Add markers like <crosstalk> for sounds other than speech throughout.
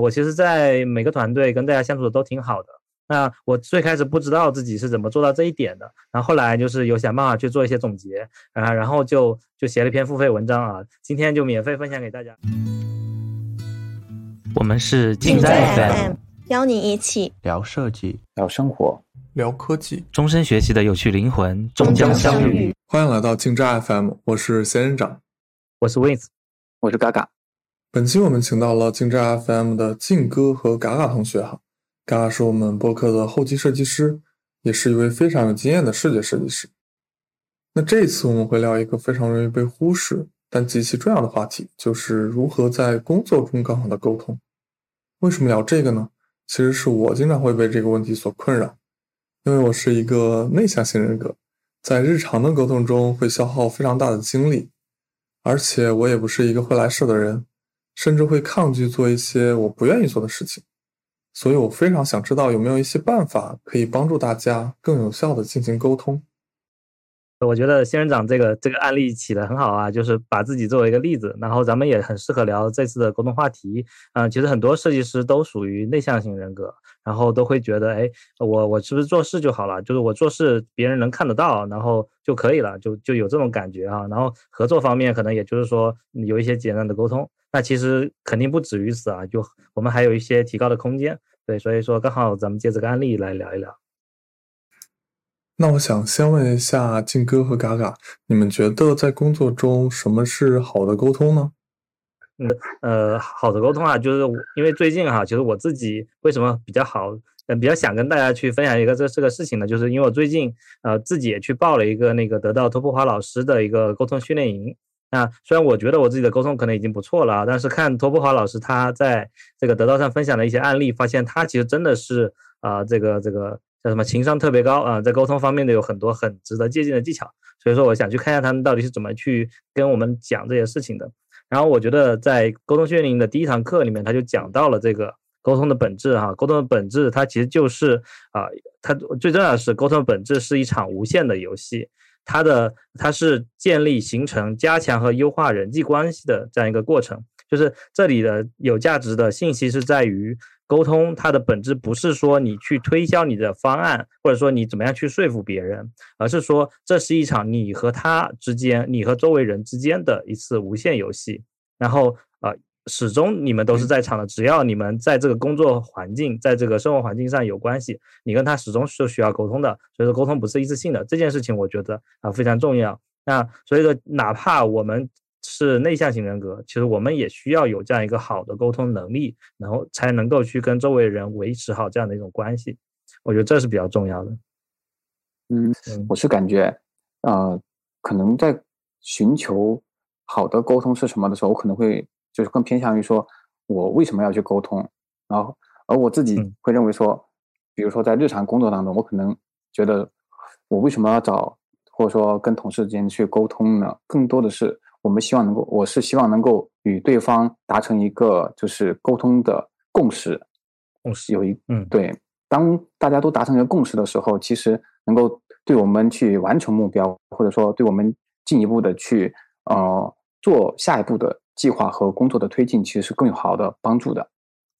我其实，在每个团队跟大家相处的都挺好的。那我最开始不知道自己是怎么做到这一点的，然后后来就是有想办法去做一些总结，啊，然后就就写了一篇付费文章啊，今天就免费分享给大家。我们是静在 FM，邀你一起聊设计，聊生活，聊科技，终身学习的有趣灵魂终将相遇。欢迎来到静斋 FM，我是仙人掌，我是 Wins，我是嘎嘎。本期我们请到了静斋 FM 的静哥和嘎嘎同学哈。嘎嘎是我们播客的后期设计师，也是一位非常有经验的视觉设计师。那这一次我们会聊一个非常容易被忽视但极其重要的话题，就是如何在工作中更好的沟通。为什么聊这个呢？其实是我经常会被这个问题所困扰，因为我是一个内向型人格，在日常的沟通中会消耗非常大的精力，而且我也不是一个会来事的人，甚至会抗拒做一些我不愿意做的事情。所以我非常想知道有没有一些办法可以帮助大家更有效的进行沟通。我觉得仙人掌这个这个案例起的很好啊，就是把自己作为一个例子，然后咱们也很适合聊这次的沟通话题。嗯，其实很多设计师都属于内向型人格，然后都会觉得，哎，我我是不是做事就好了？就是我做事别人能看得到，然后就可以了，就就有这种感觉啊。然后合作方面可能也就是说有一些简单的沟通。那其实肯定不止于此啊，就我们还有一些提高的空间。对，所以说刚好咱们借这个案例来聊一聊。那我想先问一下静哥和嘎嘎，你们觉得在工作中什么是好的沟通呢？嗯呃，好的沟通啊，就是因为最近哈，其实我自己为什么比较好，嗯，比较想跟大家去分享一个这这个事情呢？就是因为我最近呃自己也去报了一个那个得到托普华老师的一个沟通训练营。那虽然我觉得我自己的沟通可能已经不错了，但是看托布华老师他在这个得到上分享的一些案例，发现他其实真的是啊，这个这个叫什么情商特别高啊，在沟通方面的有很多很值得借鉴的技巧。所以说，我想去看一下他们到底是怎么去跟我们讲这些事情的。然后我觉得在沟通训练营的第一堂课里面，他就讲到了这个沟通的本质哈，沟通的本质它其实就是啊，它最重要的是沟通的本质是一场无限的游戏。它的它是建立、形成、加强和优化人际关系的这样一个过程，就是这里的有价值的信息是在于沟通，它的本质不是说你去推销你的方案，或者说你怎么样去说服别人，而是说这是一场你和他之间、你和周围人之间的一次无限游戏，然后。始终你们都是在场的，只要你们在这个工作环境、在这个生活环境上有关系，你跟他始终是需要沟通的。所以说沟通不是一次性的，这件事情我觉得啊非常重要。那所以说，哪怕我们是内向型人格，其实我们也需要有这样一个好的沟通能力，然后才能够去跟周围人维持好这样的一种关系。我觉得这是比较重要的。嗯，我是感觉，呃，可能在寻求好的沟通是什么的时候，我可能会。就是更偏向于说，我为什么要去沟通？然后，而我自己会认为说，比如说在日常工作当中，我可能觉得我为什么要找，或者说跟同事之间去沟通呢？更多的是我们希望能够，我是希望能够与对方达成一个就是沟通的共识。共识有一嗯对，当大家都达成一个共识的时候，其实能够对我们去完成目标，或者说对我们进一步的去呃做下一步的。计划和工作的推进其实是更有好的帮助的，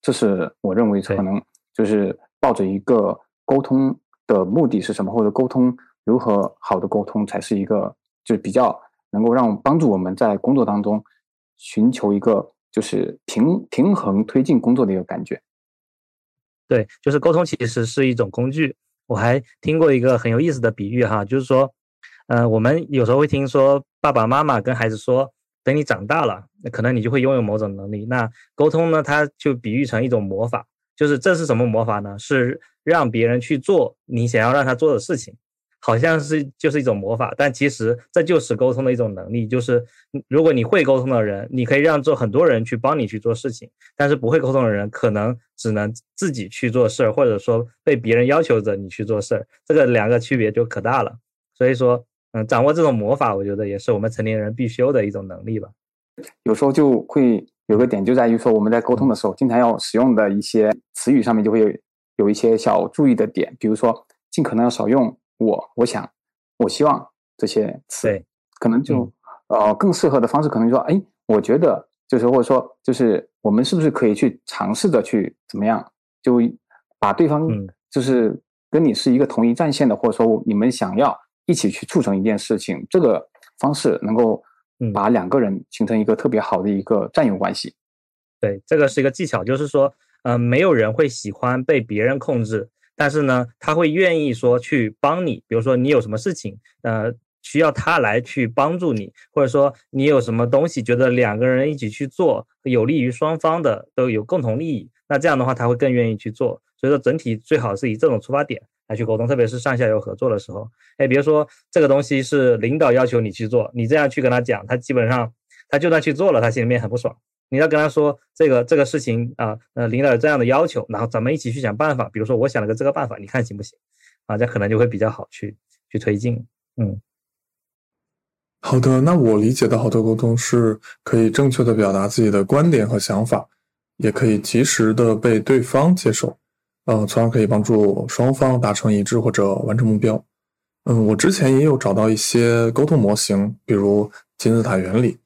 这是我认为可能就是抱着一个沟通的目的是什么，或者沟通如何好的沟通才是一个就是比较能够让帮助我们在工作当中寻求一个就是平平衡推进工作的一个感觉。对，就是沟通其实是一种工具。我还听过一个很有意思的比喻哈，就是说，呃，我们有时候会听说爸爸妈妈跟孩子说。等你长大了，那可能你就会拥有某种能力。那沟通呢？它就比喻成一种魔法，就是这是什么魔法呢？是让别人去做你想要让他做的事情，好像是就是一种魔法，但其实这就是沟通的一种能力。就是如果你会沟通的人，你可以让做很多人去帮你去做事情；但是不会沟通的人，可能只能自己去做事儿，或者说被别人要求着你去做事儿。这个两个区别就可大了。所以说。嗯，掌握这种魔法，我觉得也是我们成年人必修的一种能力吧。有时候就会有个点，就在于说我们在沟通的时候，经常要使用的一些词语上面就会有有一些小注意的点，比如说尽可能要少用“我”“我想”“我希望”这些词，可能就呃更适合的方式可能说，哎，我觉得就是或者说就是我们是不是可以去尝试着去怎么样，就把对方嗯。就是跟你是一个同一战线的，或者说你们想要一起去促成一件事情，这个方式能够嗯把两个人形成一个特别好的一个战友关系。对，这个是一个技巧，就是说，呃，没有人会喜欢被别人控制，但是呢，他会愿意说去帮你，比如说你有什么事情，呃，需要他来去帮助你，或者说你有什么东西，觉得两个人一起去做，有利于双方的，都有共同利益，那这样的话他会更愿意去做。所以说，整体最好是以这种出发点来去沟通，特别是上下游合作的时候。哎，比如说这个东西是领导要求你去做，你这样去跟他讲，他基本上他就算去做了，他心里面很不爽。你要跟他说这个这个事情啊，呃，领导有这样的要求，然后咱们一起去想办法。比如说我想了个这个办法，你看行不行？啊，这可能就会比较好去去推进。嗯，好的，那我理解的好的沟通是可以正确的表达自己的观点和想法，也可以及时的被对方接受，呃，从而可以帮助双方达成一致或者完成目标。嗯，我之前也有找到一些沟通模型，比如金字塔原理，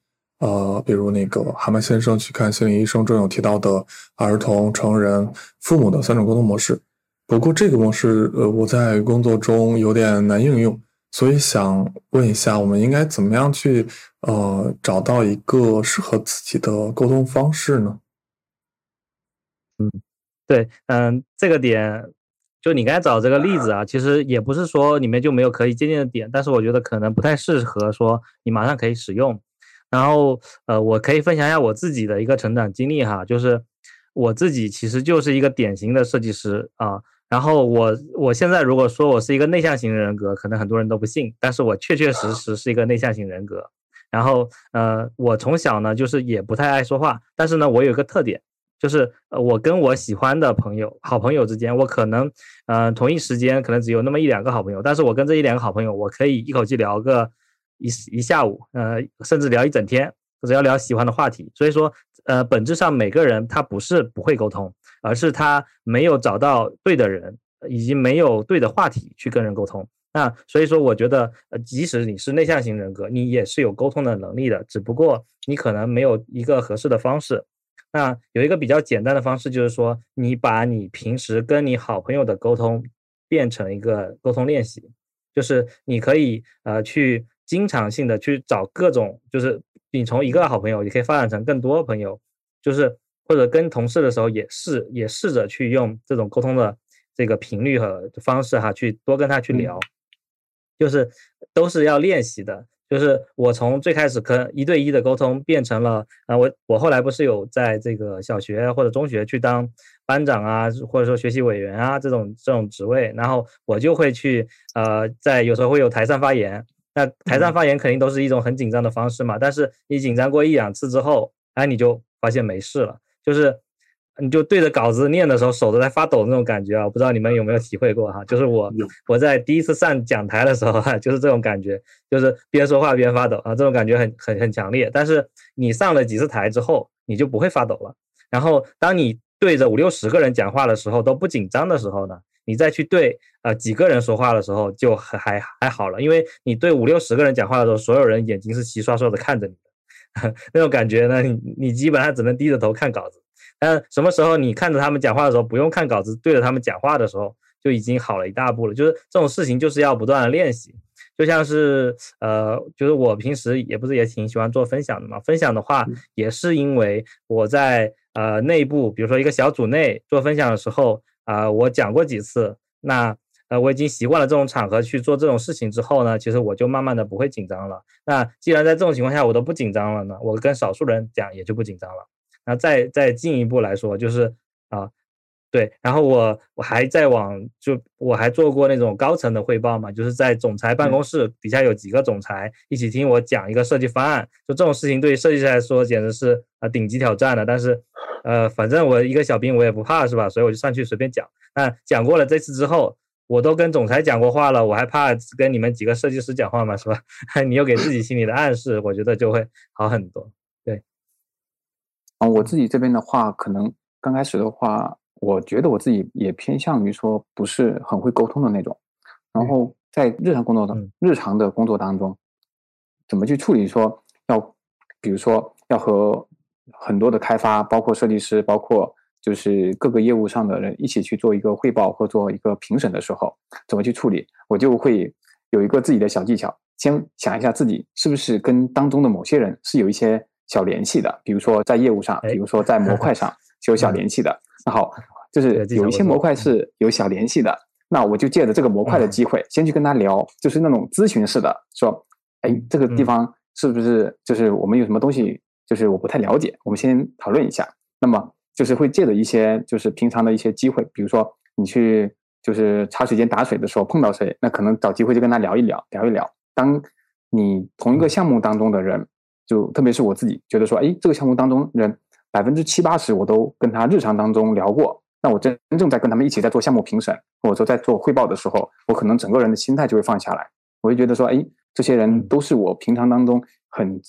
呃，比如那个蛤蟆先生去看心理医生中有提到的儿童、成人、父母的三种沟通模式。不过这个模式，呃，我在工作中有点难应用。所以想问一下，我们应该怎么样去呃找到一个适合自己的沟通方式呢？嗯对，嗯，这个点就你刚才找这个例子啊，其实也不是说里面就没有可以借鉴的点，但是我觉得可能不太适合说你马上可以使用。然后呃，我可以分享一下我自己的一个成长经历哈，就是我自己其实就是一个典型的设计师啊。然后我我现在如果说我是一个内向型人格，可能很多人都不信，但是我确确实实是一个内向型人格。然后呃，我从小呢就是也不太爱说话，但是呢我有一个特点，就是呃我跟我喜欢的朋友、好朋友之间，我可能呃同一时间可能只有那么一两个好朋友，但是我跟这一两个好朋友，我可以一口气聊个一一下午，呃甚至聊一整天，只要聊喜欢的话题。所以说呃本质上每个人他不是不会沟通。而是他没有找到对的人，以及没有对的话题去跟人沟通。那所以说，我觉得，呃，即使你是内向型人格，你也是有沟通的能力的，只不过你可能没有一个合适的方式。那有一个比较简单的方式，就是说，你把你平时跟你好朋友的沟通变成一个沟通练习，就是你可以呃去经常性的去找各种，就是你从一个好朋友，你可以发展成更多朋友，就是。或者跟同事的时候也试也试着去用这种沟通的这个频率和方式哈，去多跟他去聊，就是都是要练习的。就是我从最开始跟一对一的沟通变成了啊，我我后来不是有在这个小学或者中学去当班长啊，或者说学习委员啊这种这种职位，然后我就会去呃，在有时候会有台上发言。那台上发言肯定都是一种很紧张的方式嘛，但是你紧张过一两次之后，哎，你就发现没事了。就是你就对着稿子念的时候，手都在发抖那种感觉啊！不知道你们有没有体会过哈？就是我我在第一次上讲台的时候哈，就是这种感觉，就是边说话边发抖啊，这种感觉很很很强烈。但是你上了几次台之后，你就不会发抖了。然后当你对着五六十个人讲话的时候都不紧张的时候呢，你再去对呃几个人说话的时候就还还还好了，因为你对五六十个人讲话的时候，所有人眼睛是齐刷刷的看着你的。<laughs> 那种感觉呢，你你基本上只能低着头看稿子，但什么时候你看着他们讲话的时候，不用看稿子，对着他们讲话的时候，就已经好了一大步了。就是这种事情，就是要不断的练习。就像是呃，就是我平时也不是也挺喜欢做分享的嘛，分享的话也是因为我在呃内部，比如说一个小组内做分享的时候啊，我讲过几次，那。呃，我已经习惯了这种场合去做这种事情之后呢，其实我就慢慢的不会紧张了。那既然在这种情况下我都不紧张了呢，我跟少数人讲也就不紧张了。那再再进一步来说，就是啊，对，然后我我还在往就我还做过那种高层的汇报嘛，就是在总裁办公室底下有几个总裁一起听我讲一个设计方案，就这种事情对于设计师来说简直是啊顶级挑战了。但是呃，反正我一个小兵我也不怕是吧？所以我就上去随便讲。那讲过了这次之后。我都跟总裁讲过话了，我还怕跟你们几个设计师讲话吗？是吧？<laughs> 你又给自己心里的暗示，我觉得就会好很多。对，啊，我自己这边的话，可能刚开始的话，我觉得我自己也偏向于说不是很会沟通的那种。然后在日常工作中，日常的工作当中，怎么去处理说要，比如说要和很多的开发，包括设计师，包括就是各个业务上的人一起去做一个汇报或做一个评审的时候，怎么去处理，我就会有一个自己的小技巧。先想一下自己是不是跟当中的某些人是有一些小联系的，比如说在业务上，比如说在模块上 <laughs> 是有小联系的。那好，就是有一些模块是有小联系的，那我就借着这个模块的机会，先去跟他聊，就是那种咨询式的，说，哎，这个地方是不是就是我们有什么东西，就是我不太了解，我们先讨论一下。那么就是会借着一些就是平常的一些机会，比如说你去就是茶水间打水的时候碰到谁，那可能找机会就跟他聊一聊，聊一聊。当你同一个项目当中的人，就特别是我自己觉得说，哎，这个项目当中人百分之七八十我都跟他日常当中聊过，那我真真正在跟他们一起在做项目评审，或者说在做汇报的时候，我可能整个人的心态就会放下来，我就觉得说，哎，这些人都是我平常当中很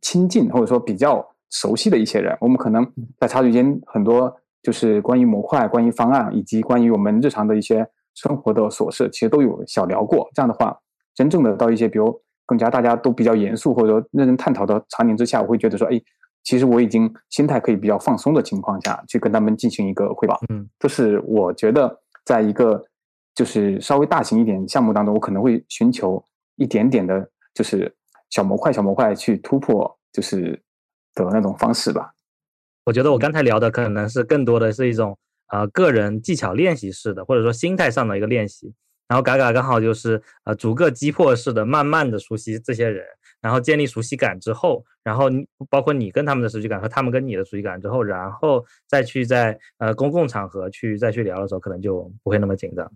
亲近或者说比较熟悉的一些人，我们可能在茶水间很多就是关于模块、关于方案以及关于我们日常的一些生活的琐事，其实都有小聊过。这样的话。真正的到一些，比如更加大家都比较严肃或者说认真探讨的场景之下，我会觉得说，哎，其实我已经心态可以比较放松的情况下去跟他们进行一个汇报。嗯，这是我觉得在一个就是稍微大型一点项目当中，我可能会寻求一点点的，就是小模块、小模块去突破，就是的那种方式吧。我觉得我刚才聊的可能是更多的是一种呃个人技巧练习式的，或者说心态上的一个练习。然后嘎嘎刚好就是呃逐个击破式的，慢慢的熟悉这些人，然后建立熟悉感之后，然后包括你跟他们的熟悉感和他们跟你的熟悉感之后，然后再去在呃公共场合去再去聊的时候，可能就不会那么紧张。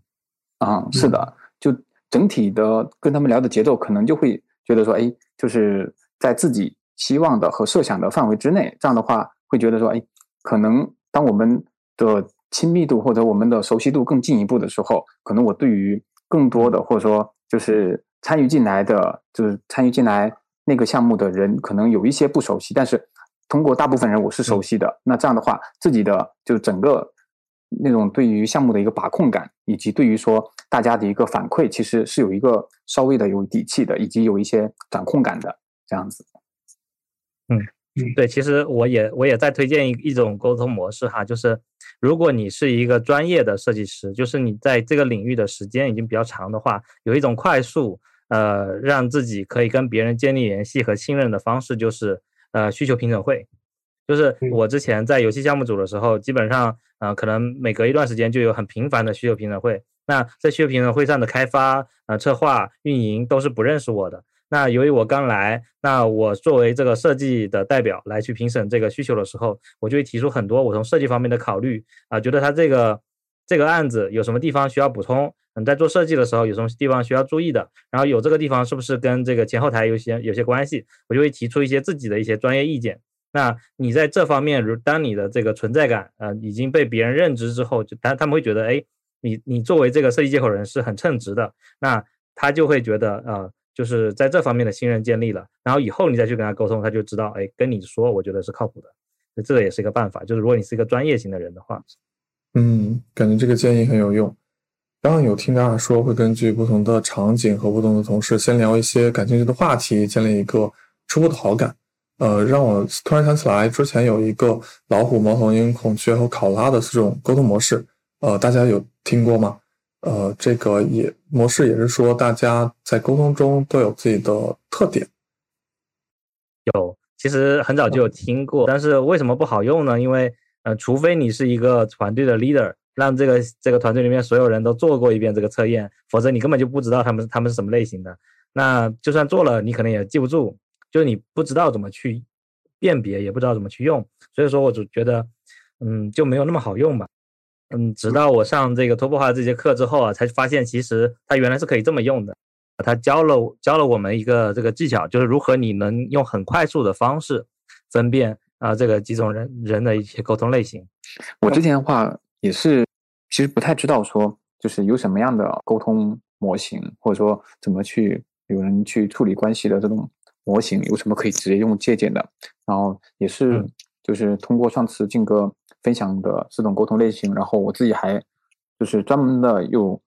啊，是的，就整体的跟他们聊的节奏，可能就会觉得说，哎，就是在自己希望的和设想的范围之内，这样的话会觉得说，哎，可能当我们的。亲密度或者我们的熟悉度更进一步的时候，可能我对于更多的或者说就是参与进来的，就是参与进来那个项目的人，可能有一些不熟悉，但是通过大部分人我是熟悉的。那这样的话，自己的就整个那种对于项目的一个把控感，以及对于说大家的一个反馈，其实是有一个稍微的有底气的，以及有一些掌控感的这样子。嗯。对，其实我也我也在推荐一一种沟通模式哈，就是如果你是一个专业的设计师，就是你在这个领域的时间已经比较长的话，有一种快速呃让自己可以跟别人建立联系和信任的方式，就是呃需求评审会。就是我之前在游戏项目组的时候，基本上呃可能每隔一段时间就有很频繁的需求评审会。那在需求评审会上的开发、呃策划、运营都是不认识我的。那由于我刚来，那我作为这个设计的代表来去评审这个需求的时候，我就会提出很多我从设计方面的考虑。啊，觉得他这个这个案子有什么地方需要补充，嗯，在做设计的时候有什么地方需要注意的，然后有这个地方是不是跟这个前后台有些有些关系，我就会提出一些自己的一些专业意见。那你在这方面，如当你的这个存在感呃已经被别人认知之后，就他他们会觉得，哎，你你作为这个设计接口人是很称职的，那他就会觉得呃。就是在这方面的信任建立了，然后以后你再去跟他沟通，他就知道，哎，跟你说，我觉得是靠谱的，这个也是一个办法。就是如果你是一个专业型的人的话，嗯，感觉这个建议很有用。刚刚有听大家说，会根据不同的场景和不同的同事，先聊一些感兴趣的话题，建立一个初步的好感。呃，让我突然想起来，之前有一个老虎、猫头鹰、孔雀和考拉的四种沟通模式，呃，大家有听过吗？呃，这个也模式也是说，大家在沟通中都有自己的特点。有，其实很早就有听过，但是为什么不好用呢？因为，呃，除非你是一个团队的 leader，让这个这个团队里面所有人都做过一遍这个测验，否则你根本就不知道他们他们是什么类型的。那就算做了，你可能也记不住，就是你不知道怎么去辨别，也不知道怎么去用。所以说，我就觉得，嗯，就没有那么好用吧。嗯，直到我上这个突破化这节课之后啊，才发现其实它原来是可以这么用的。他教了教了我们一个这个技巧，就是如何你能用很快速的方式分辨啊这个几种人人的一些沟通类型。我之前的话也是，其实不太知道说就是有什么样的沟通模型，或者说怎么去有人去处理关系的这种模型，有什么可以直接用借鉴的。然后也是就是通过上次静哥。分享的四种沟通类型，然后我自己还就是专门的又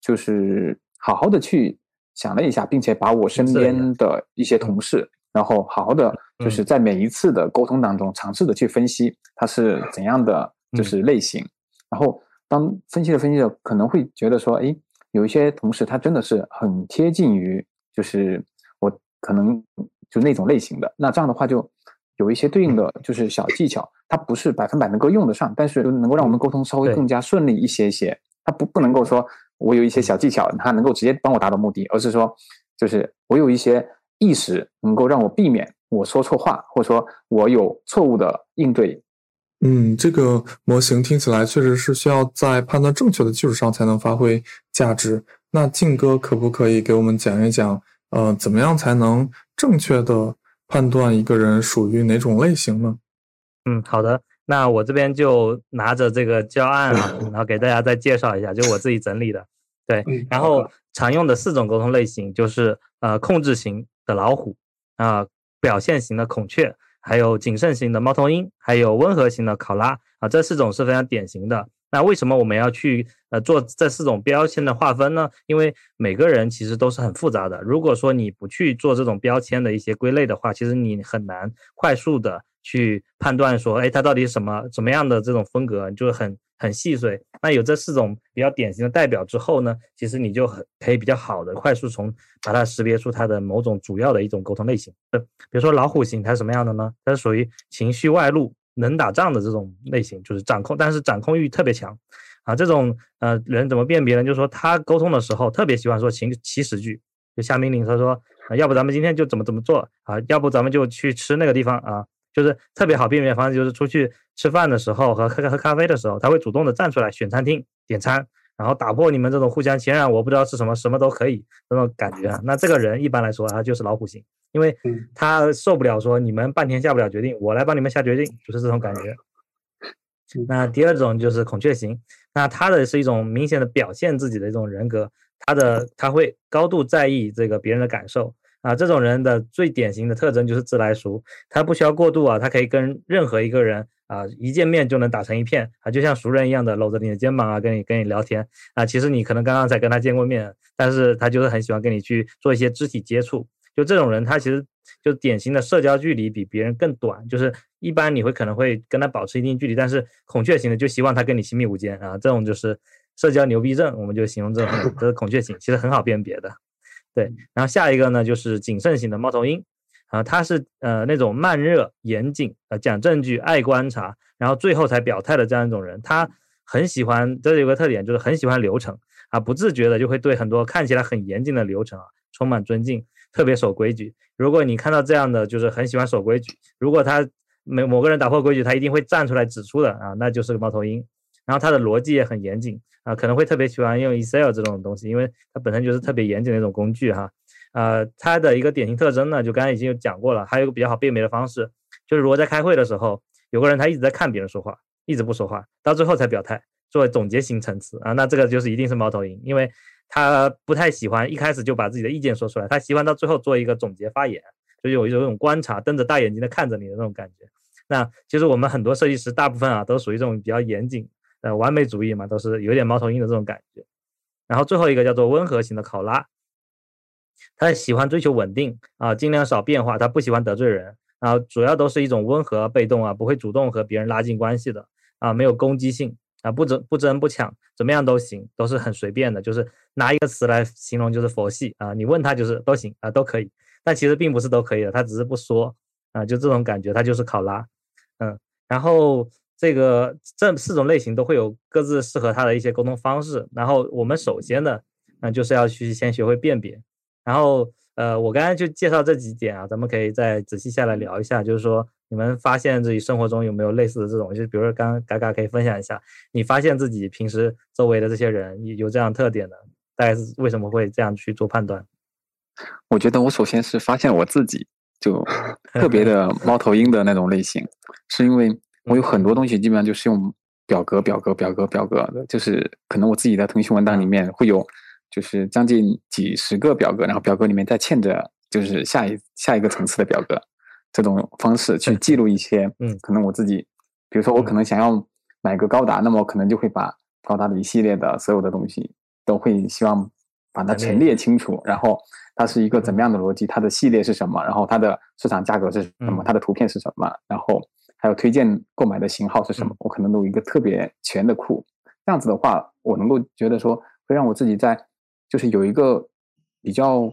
就是好好的去想了一下，并且把我身边的一些同事然后好好的就是在每一次的沟通当中尝试的去分析他是怎样的就是类型，然后当分析着分析着，可能会觉得说，哎，有一些同事他真的是很贴近于就是我可能就那种类型的，那这样的话就有一些对应的就是小技巧，它不是百分百能够用得上，但是能够让我们沟通稍微更加顺利一些些。它不不能够说我有一些小技巧，它能够直接帮我达到目的，而是说就是我有一些。意识能够让我避免我说错话，或者说我有错误的应对。嗯，这个模型听起来确实是需要在判断正确的基础上才能发挥价值。那静哥可不可以给我们讲一讲，呃，怎么样才能正确的判断一个人属于哪种类型呢？嗯，好的，那我这边就拿着这个教案啊，<laughs> 然后给大家再介绍一下，就我自己整理的。对，然后常用的四种沟通类型就是呃控制型。的老虎啊，表现型的孔雀，还有谨慎型的猫头鹰，还有温和型的考拉啊，这四种是非常典型的。那为什么我们要去呃做这四种标签的划分呢？因为每个人其实都是很复杂的。如果说你不去做这种标签的一些归类的话，其实你很难快速的去判断说，哎，它到底什么什么样的这种风格，就是很。很细碎，那有这四种比较典型的代表之后呢，其实你就很可以比较好的快速从把它识别出它的某种主要的一种沟通类型。呃，比如说老虎型，它是什么样的呢？它是属于情绪外露、能打仗的这种类型，就是掌控，但是掌控欲特别强。啊，这种呃人怎么辨别呢？就是说他沟通的时候特别喜欢说情祈使句，就下命令，他说，啊要不咱们今天就怎么怎么做啊？要不咱们就去吃那个地方啊？就是特别好辨别方式，就是出去吃饭的时候和喝喝咖啡的时候，他会主动的站出来选餐厅点餐，然后打破你们这种互相谦让，我不知道是什么什么都可以那种感觉啊。那这个人一般来说他就是老虎型，因为他受不了说你们半天下不了决定，我来帮你们下决定，就是这种感觉。那第二种就是孔雀型，那他的是一种明显的表现自己的一种人格，他的他会高度在意这个别人的感受。啊，这种人的最典型的特征就是自来熟，他不需要过度啊，他可以跟任何一个人啊一见面就能打成一片啊，就像熟人一样的搂着你的肩膀啊，跟你跟你聊天啊。其实你可能刚刚才跟他见过面，但是他就是很喜欢跟你去做一些肢体接触。就这种人，他其实就典型的社交距离比别人更短，就是一般你会可能会跟他保持一定距离，但是孔雀型的就希望他跟你亲密无间啊，这种就是社交牛逼症，我们就形容这种，这是孔雀型，其实很好辨别的。对，然后下一个呢，就是谨慎型的猫头鹰，啊，他是呃那种慢热、严谨、呃讲证据、爱观察，然后最后才表态的这样一种人。他很喜欢，这有个特点，就是很喜欢流程啊，不自觉的就会对很多看起来很严谨的流程啊充满尊敬，特别守规矩。如果你看到这样的，就是很喜欢守规矩，如果他每某个人打破规矩，他一定会站出来指出的啊，那就是个猫头鹰。然后他的逻辑也很严谨。啊，可能会特别喜欢用 Excel 这种东西，因为它本身就是特别严谨的一种工具哈。呃，它的一个典型特征呢，就刚才已经有讲过了。还有一个比较好辨别的方式，就是如果在开会的时候，有个人他一直在看别人说话，一直不说话，到最后才表态，作为总结型层次啊，那这个就是一定是猫头鹰，因为他不太喜欢一开始就把自己的意见说出来，他喜欢到最后做一个总结发言，就有一种观察，瞪着大眼睛的看着你的那种感觉。那其实我们很多设计师大部分啊，都属于这种比较严谨。呃，完美主义嘛，都是有点猫头鹰的这种感觉。然后最后一个叫做温和型的考拉，他喜欢追求稳定啊，尽量少变化，他不喜欢得罪人啊，主要都是一种温和被动啊，不会主动和别人拉近关系的啊，没有攻击性啊，不争不争不抢，怎么样都行，都是很随便的，就是拿一个词来形容就是佛系啊，你问他就是都行啊，都可以，但其实并不是都可以的，他只是不说啊，就这种感觉，他就是考拉，嗯，然后。这个这四种类型都会有各自适合他的一些沟通方式，然后我们首先呢，嗯，就是要去先学会辨别，然后呃，我刚才就介绍这几点啊，咱们可以再仔细下来聊一下，就是说你们发现自己生活中有没有类似的这种，就比如说刚刚嘎嘎可以分享一下，你发现自己平时周围的这些人有这样特点的，大概是为什么会这样去做判断？我觉得我首先是发现我自己就 <laughs> 特别的猫头鹰的那种类型，是因为。我有很多东西基本上就是用表格、表格、表格、表格的，就是可能我自己的腾讯文档里面会有，就是将近几十个表格，然后表格里面再嵌着就是下一下一个层次的表格，这种方式去记录一些，嗯，可能我自己，比如说我可能想要买个高达，那么我可能就会把高达的一系列的所有的东西都会希望把它陈列清楚，然后它是一个怎么样的逻辑，它的系列是什么，然后它的市场价格是什么，它的图片是什么，然后还有推荐购买的型号是什么，我可能都有一个特别全的库。这样子的话，我能够觉得说会让我自己在就是有一个比较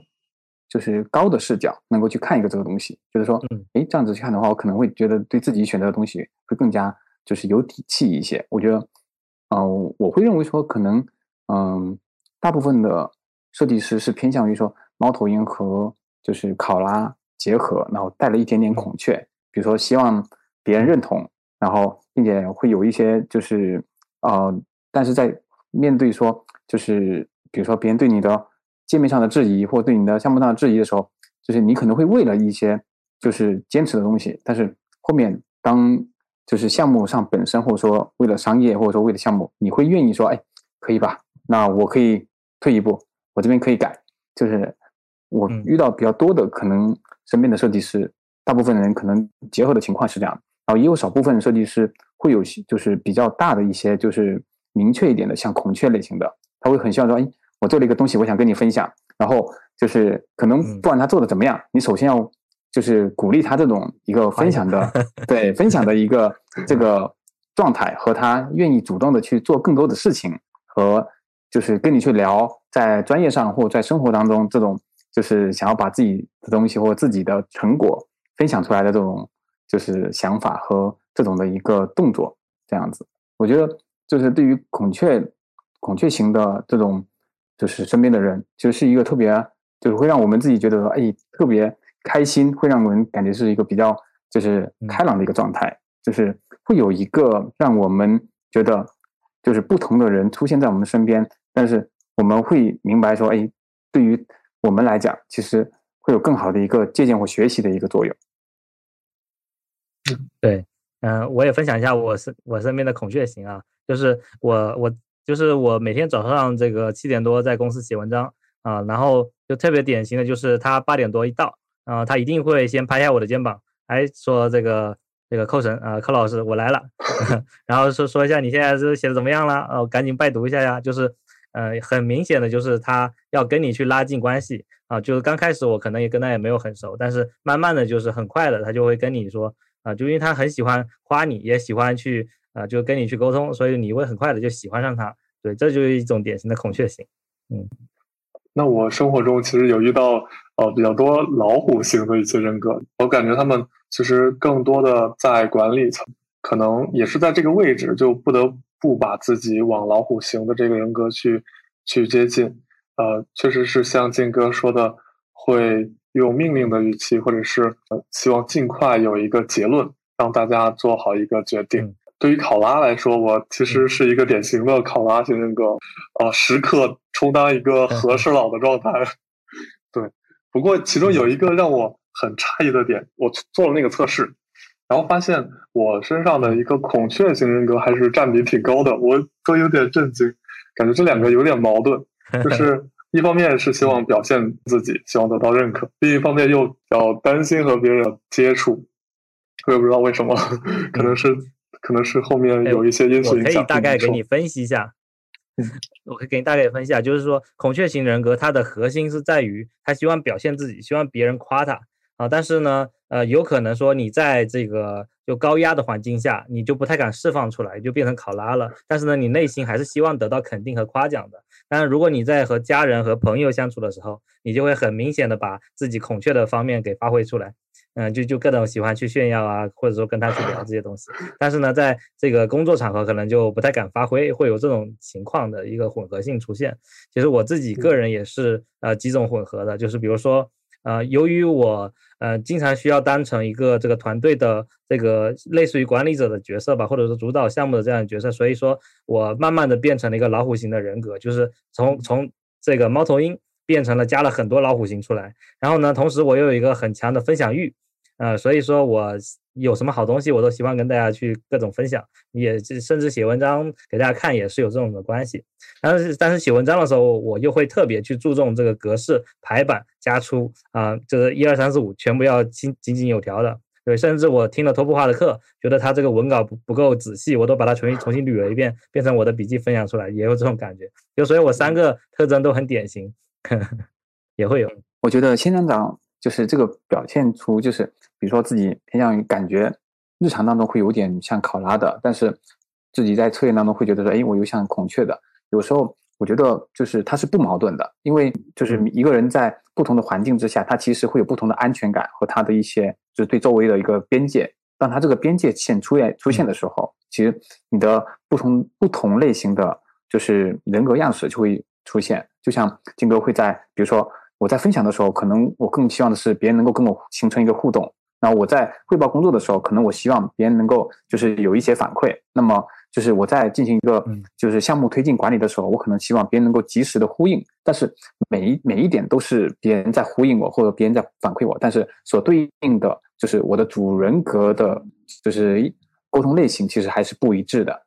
就是高的视角，能够去看一个这个东西，就是说，哎，这样子去看的话，我可能会觉得对自己选择的东西会更加就是有底气一些。我觉得，嗯，我会认为说可能，嗯，大部分的。设计师是偏向于说猫头鹰和就是考拉结合，然后带了一点点孔雀，比如说希望别人认同，然后并且会有一些就是呃，但是在面对说就是比如说别人对你的界面上的质疑或对你的项目上的质疑的时候，就是你可能会为了一些就是坚持的东西，但是后面当就是项目上本身或者说为了商业或者说为了项目，你会愿意说哎可以吧？那我可以退一步。我这边可以改，就是我遇到比较多的，可能身边的设计师，大部分人可能结合的情况是这样，然后也有少部分设计师会有就是比较大的一些，就是明确一点的，像孔雀类型的，他会很希望说，哎，我做了一个东西，我想跟你分享，然后就是可能不管他做的怎么样，你首先要就是鼓励他这种一个分享的，对分享的一个 <laughs> 这个状态，和他愿意主动的去做更多的事情和。就是跟你去聊，在专业上或在生活当中，这种就是想要把自己的东西或自己的成果分享出来的这种就是想法和这种的一个动作，这样子，我觉得就是对于孔雀孔雀型的这种就是身边的人，其实是一个特别就是会让我们自己觉得哎特别开心，会让我们感觉是一个比较就是开朗的一个状态，就是会有一个让我们觉得就是不同的人出现在我们身边。但是我们会明白说，哎，对于我们来讲，其实会有更好的一个借鉴或学习的一个作用。对，嗯，我也分享一下我身我身边的孔雀型啊，就是我我就是我每天早上这个七点多在公司写文章啊，然后就特别典型的就是他八点多一到，啊，他一定会先拍一下我的肩膀，哎，说这个这个寇神啊，寇老师我来了，<laughs> 然后说说一下你现在是写的怎么样了，哦，赶紧拜读一下呀，就是。呃，很明显的就是他要跟你去拉近关系啊，就是刚开始我可能也跟他也没有很熟，但是慢慢的就是很快的，他就会跟你说啊，就因为他很喜欢夸你，也喜欢去啊，就跟你去沟通，所以你会很快的就喜欢上他。对，这就是一种典型的孔雀型。嗯，那我生活中其实有遇到呃比较多老虎型的一些人格，我感觉他们其实更多的在管理层，可能也是在这个位置就不得。不把自己往老虎型的这个人格去去接近，呃，确实是像静哥说的，会用命令的语气，或者是希望尽快有一个结论，让大家做好一个决定。对于考拉来说，我其实是一个典型的考拉型人格，呃，时刻充当一个和事佬的状态。<laughs> 对，不过其中有一个让我很诧异的点，我做了那个测试。然后发现我身上的一个孔雀型人格还是占比挺高的，我都有点震惊，感觉这两个有点矛盾，就是一方面是希望表现自己，希望得到认可，另一方面又要担心和别人接触，我也不知道为什么，可能是可能是后面有一些因素影响。我可以大概给你分析一下，<laughs> 我可以给你大概分析一下，就是说孔雀型人格它的核心是在于他希望表现自己，希望别人夸他。啊，但是呢，呃，有可能说你在这个就高压的环境下，你就不太敢释放出来，就变成考拉了。但是呢，你内心还是希望得到肯定和夸奖的。但是如果你在和家人和朋友相处的时候，你就会很明显的把自己孔雀的方面给发挥出来，嗯，就就各种喜欢去炫耀啊，或者说跟他去聊这些东西。但是呢，在这个工作场合可能就不太敢发挥，会有这种情况的一个混合性出现。其实我自己个人也是呃几种混合的，就是比如说。呃，由于我呃经常需要当成一个这个团队的这个类似于管理者的角色吧，或者说主导项目的这样角色，所以说我慢慢的变成了一个老虎型的人格，就是从从这个猫头鹰变成了加了很多老虎型出来，然后呢，同时我又有一个很强的分享欲。呃，所以说我有什么好东西，我都希望跟大家去各种分享，也甚至写文章给大家看，也是有这种的关系。但是，但是写文章的时候，我又会特别去注重这个格式排版加粗啊，就是一二三四五全部要井井井有条的。对，甚至我听了托布化的课，觉得他这个文稿不不够仔细，我都把它重新重新捋了一遍，变成我的笔记分享出来，也有这种感觉。就所以，我三个特征都很典型。<laughs> 也会有。我觉得仙人掌就是这个表现出，就是比如说自己偏向于感觉日常当中会有点像考拉的，但是自己在测验当中会觉得说，哎，我又像孔雀的。有时候我觉得就是它是不矛盾的，因为就是一个人在不同的环境之下，他其实会有不同的安全感和他的一些就是对周围的一个边界。当他这个边界线出现出现的时候，其实你的不同不同类型的就是人格样式就会出现。就像金哥会在，比如说我在分享的时候，可能我更希望的是别人能够跟我形成一个互动。那我在汇报工作的时候，可能我希望别人能够就是有一些反馈。那么就是我在进行一个就是项目推进管理的时候，我可能希望别人能够及时的呼应。但是每一每一点都是别人在呼应我，或者别人在反馈我，但是所对应的。就是我的主人格的，就是沟通类型其实还是不一致的，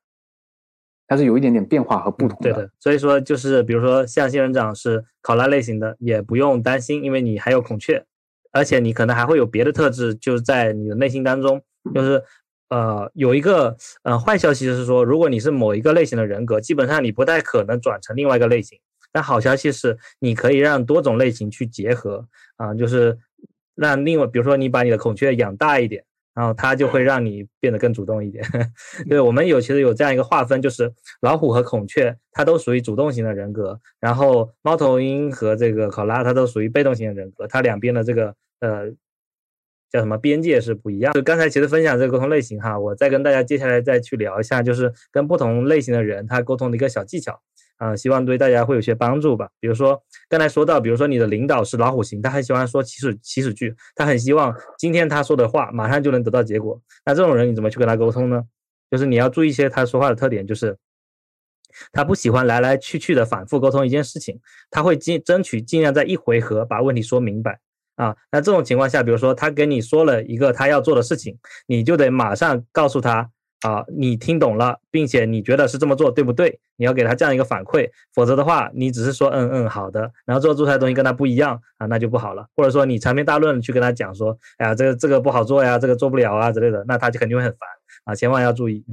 它是有一点点变化和不同的。对的，所以说就是比如说像仙人掌是考拉类型的，也不用担心，因为你还有孔雀，而且你可能还会有别的特质，就是在你的内心当中，就是呃有一个呃坏消息就是说，如果你是某一个类型的人格，基本上你不太可能转成另外一个类型。但好消息是，你可以让多种类型去结合啊，就是。让另外，比如说你把你的孔雀养大一点，然后它就会让你变得更主动一点。<laughs> 对我们有其实有这样一个划分，就是老虎和孔雀它都属于主动型的人格，然后猫头鹰和这个考拉它都属于被动型的人格，它两边的这个呃叫什么边界是不一样。就刚才其实分享这个沟通类型哈，我再跟大家接下来再去聊一下，就是跟不同类型的人他沟通的一个小技巧。啊，希望对大家会有些帮助吧。比如说刚才说到，比如说你的领导是老虎型，他很喜欢说起始起始句，他很希望今天他说的话马上就能得到结果。那这种人你怎么去跟他沟通呢？就是你要注意一些他说话的特点，就是他不喜欢来来去去的反复沟通一件事情，他会尽争取尽量在一回合把问题说明白啊。那这种情况下，比如说他跟你说了一个他要做的事情，你就得马上告诉他。啊，你听懂了，并且你觉得是这么做，对不对？你要给他这样一个反馈，否则的话，你只是说嗯嗯好的，然后做出来的东西跟他不一样啊，那就不好了。或者说你长篇大论去跟他讲说，哎呀，这个这个不好做呀，这个做不了啊之类的，那他就肯定会很烦啊，千万要注意。